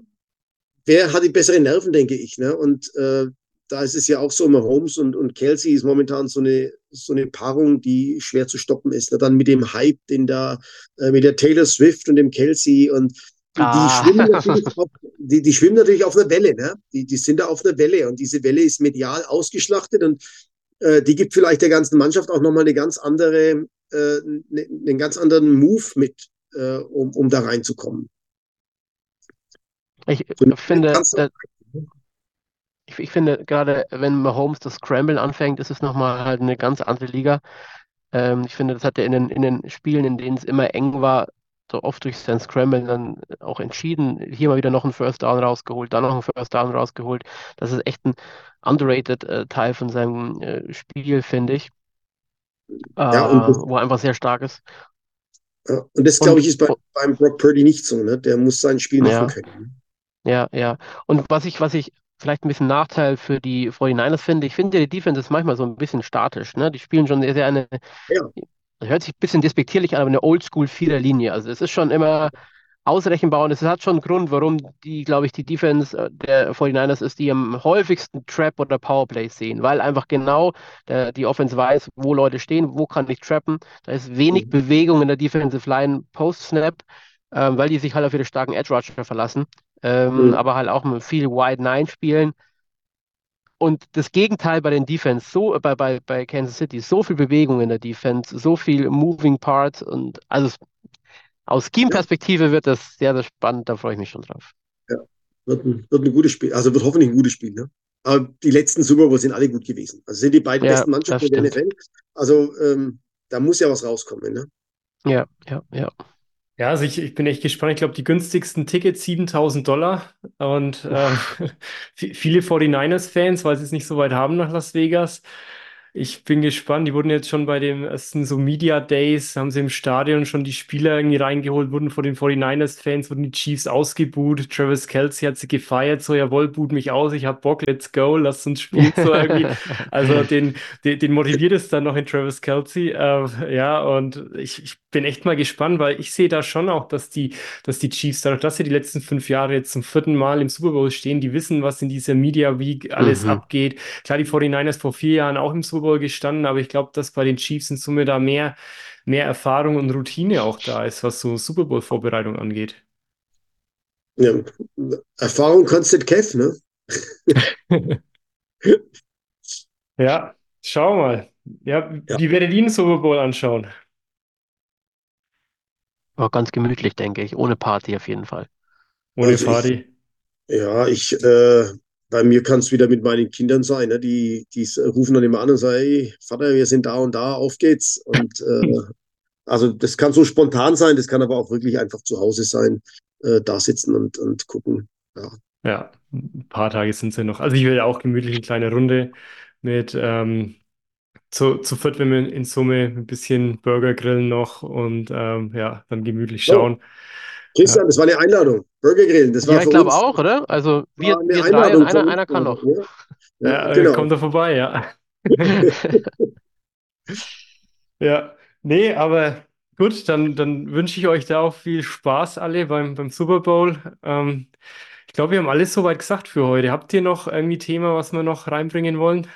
wer hat die besseren Nerven, denke ich, ne? Und äh, da ist es ja auch so, Mahomes und, und Kelsey ist momentan so eine, so eine Paarung, die schwer zu stoppen ist. Ne? Dann mit dem Hype, den da, äh, mit der Taylor Swift und dem Kelsey und die, ah. schwimmen natürlich auf, die, die schwimmen natürlich auf einer Welle, ne? Die, die sind da auf einer Welle und diese Welle ist medial ausgeschlachtet und äh, die gibt vielleicht der ganzen Mannschaft auch nochmal eine ganz andere, äh, ne, einen ganz anderen Move mit, äh, um, um da reinzukommen. Ich finde, ich, ich, finde gerade, wenn Mahomes das Scramble anfängt, ist es nochmal halt eine ganz andere Liga. Ähm, ich finde, das hat er in den, in den Spielen, in denen es immer eng war, so oft durch sein Scramble dann auch entschieden. Hier mal wieder noch ein First Down rausgeholt, dann noch ein First Down rausgeholt. Das ist echt ein underrated äh, Teil von seinem äh, Spiel, finde ich. Ja, äh, das, wo er einfach sehr stark ist. und das, glaube ich, ist bei, beim Brock Purdy nicht so. Ne? Der muss sein Spiel machen können. Ja, ja. Und was ich, was ich vielleicht ein bisschen Nachteil für die 49ers finde, ich finde, die Defense ist manchmal so ein bisschen statisch. Ne? Die spielen schon sehr, sehr eine, ja. hört sich ein bisschen despektierlich an, aber eine Oldschool-Vierer-Linie. Also es ist schon immer ausrechenbar und es hat schon einen Grund, warum die, glaube ich, die Defense äh, der 49ers ist, die am häufigsten Trap oder Powerplay sehen, weil einfach genau der, die Offense weiß, wo Leute stehen, wo kann ich trappen. Da ist wenig mhm. Bewegung in der Defensive Line Post-Snap, ähm, weil die sich halt auf ihre starken Edge-Rusher verlassen, ähm, mhm. aber halt auch mit viel Wide Nine spielen. Und das Gegenteil bei den Defense, so bei, bei, bei Kansas City, so viel Bewegung in der Defense, so viel Moving Parts und also aus Scheme-Perspektive wird das sehr, sehr spannend, da freue ich mich schon drauf. Ja, wird ein, wird ein gutes Spiel, also wird hoffentlich ein gutes Spiel. Ne? Aber die letzten Super Bowl sind alle gut gewesen. Also sind die beiden ja, besten Mannschaften der NFL. Also ähm, da muss ja was rauskommen. Ne? Ja, ja, ja. Ja, also ich, ich bin echt gespannt. Ich glaube, die günstigsten Tickets 7000 Dollar und äh, viele 49ers-Fans, weil sie es nicht so weit haben nach Las Vegas. ich bin gespannt. Die wurden jetzt schon bei dem ersten so Media Days, haben sie im Stadion schon die Spieler irgendwie reingeholt, wurden von den 49ers-Fans, wurden die Chiefs ausgebuht. Travis Kelsey hat sie gefeiert, so jawohl, boot mich aus, ich hab Bock, let's go, lasst uns spielen, so irgendwie. Also den, den, den motiviert es dann noch in Travis Kelsey. Äh, ja, und ich, ich bin echt mal gespannt, weil ich sehe da schon auch, dass die, dass die Chiefs, dadurch, dass sie die letzten fünf Jahre jetzt zum vierten Mal im Super Bowl stehen, die wissen, was in dieser Media Week alles mhm. abgeht. Klar, die 49ers vor vier Jahren auch im Super Bowl gestanden, aber ich glaube, dass bei den Chiefs in Summe da mehr, mehr Erfahrung und Routine auch da ist, was so Super Bowl-Vorbereitung angeht. Ja, Erfahrung kostet Kev, ne? ja, schau mal. Ja, ja. wie werdet ihr den Super Bowl anschauen? Oh, ganz gemütlich, denke ich. Ohne Party auf jeden Fall. Ohne also Party? Ich, ja, ich, äh, bei mir kann es wieder mit meinen Kindern sein. Ne? Die, die rufen dann immer an und sagen, hey, Vater, wir sind da und da, auf geht's. Und äh, also das kann so spontan sein, das kann aber auch wirklich einfach zu Hause sein, äh, da sitzen und, und gucken. Ja. ja, ein paar Tage sind es ja noch. Also ich will auch gemütlich eine kleine Runde mit ähm, zu, zu viert, wenn wir in Summe ein bisschen Burger grillen noch und ähm, ja, dann gemütlich schauen. Oh. Christian, ja. das war eine Einladung. Burger grillen, das war Ja, ich glaube auch, oder? Also wir, wir drei und einer, einer kann noch. Ja, ja, ja genau. kommt da vorbei, ja. ja, nee, aber gut, dann, dann wünsche ich euch da auch viel Spaß alle beim, beim Super Bowl. Ähm, ich glaube, wir haben alles soweit gesagt für heute. Habt ihr noch irgendwie Thema, was wir noch reinbringen wollen?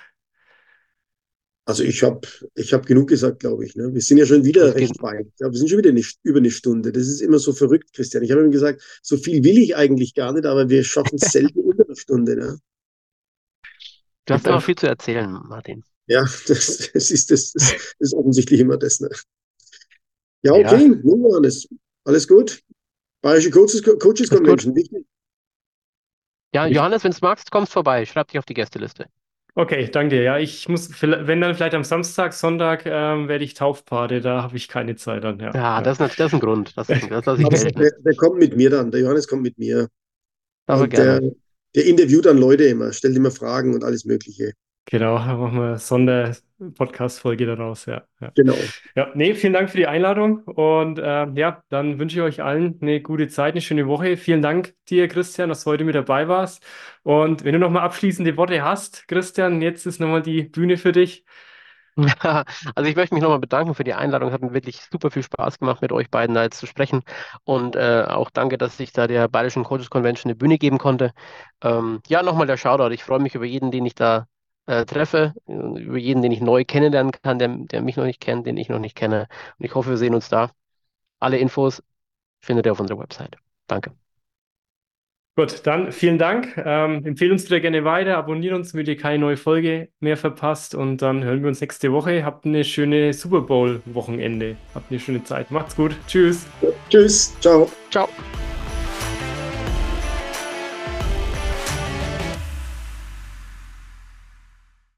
Also ich habe ich hab genug gesagt, glaube ich. Ne? Wir sind ja schon wieder recht weit. Ja, wir sind schon wieder nicht über eine Stunde. Das ist immer so verrückt, Christian. Ich habe ihm gesagt, so viel will ich eigentlich gar nicht, aber wir schaffen es selten unter einer Stunde. Ne? Du hast auch viel zu erzählen, Martin. Ja, das, das, ist, das, das ist offensichtlich immer das. Ne? Ja, okay, ja. nun alles. Alles gut. Bayerische Coaches, Coaches Convention, wichtig. Ja, Johannes, wenn du magst, kommst vorbei. Schreib dich auf die Gästeliste. Okay, danke dir. Ja, ich muss, wenn dann vielleicht am Samstag, Sonntag ähm, werde ich Taufpate, da habe ich keine Zeit dann. Ja, ja, Das, ist, das ist ein Grund. Das, das, das der, der, kommt mit mir dann, der Johannes kommt mit mir. Aber gerne. Der, der interviewt dann Leute immer, stellt immer Fragen und alles Mögliche. Genau, machen wir Sonder-Podcast-Folge daraus, ja, ja. Genau. Ja, nee, vielen Dank für die Einladung und äh, ja, dann wünsche ich euch allen eine gute Zeit, eine schöne Woche. Vielen Dank dir, Christian, dass du heute mit dabei warst. Und wenn du nochmal abschließende Worte hast, Christian, jetzt ist nochmal die Bühne für dich. Ja, also ich möchte mich nochmal bedanken für die Einladung. Es hat mir wirklich super viel Spaß gemacht, mit euch beiden da jetzt zu sprechen. Und äh, auch danke, dass ich da der Bayerischen Coaches Convention eine Bühne geben konnte. Ähm, ja, nochmal der Shoutout. Ich freue mich über jeden, den ich da äh, treffe, über jeden, den ich neu kennenlernen kann, der, der mich noch nicht kennt, den ich noch nicht kenne. Und ich hoffe, wir sehen uns da. Alle Infos findet ihr auf unserer Website. Danke. Gut, dann vielen Dank. Ähm, empfehle uns wieder gerne weiter, abonniert uns, damit ihr keine neue Folge mehr verpasst. Und dann hören wir uns nächste Woche. Habt eine schöne Super Bowl-Wochenende. Habt eine schöne Zeit. Macht's gut. Tschüss. Tschüss. Ciao. Ciao.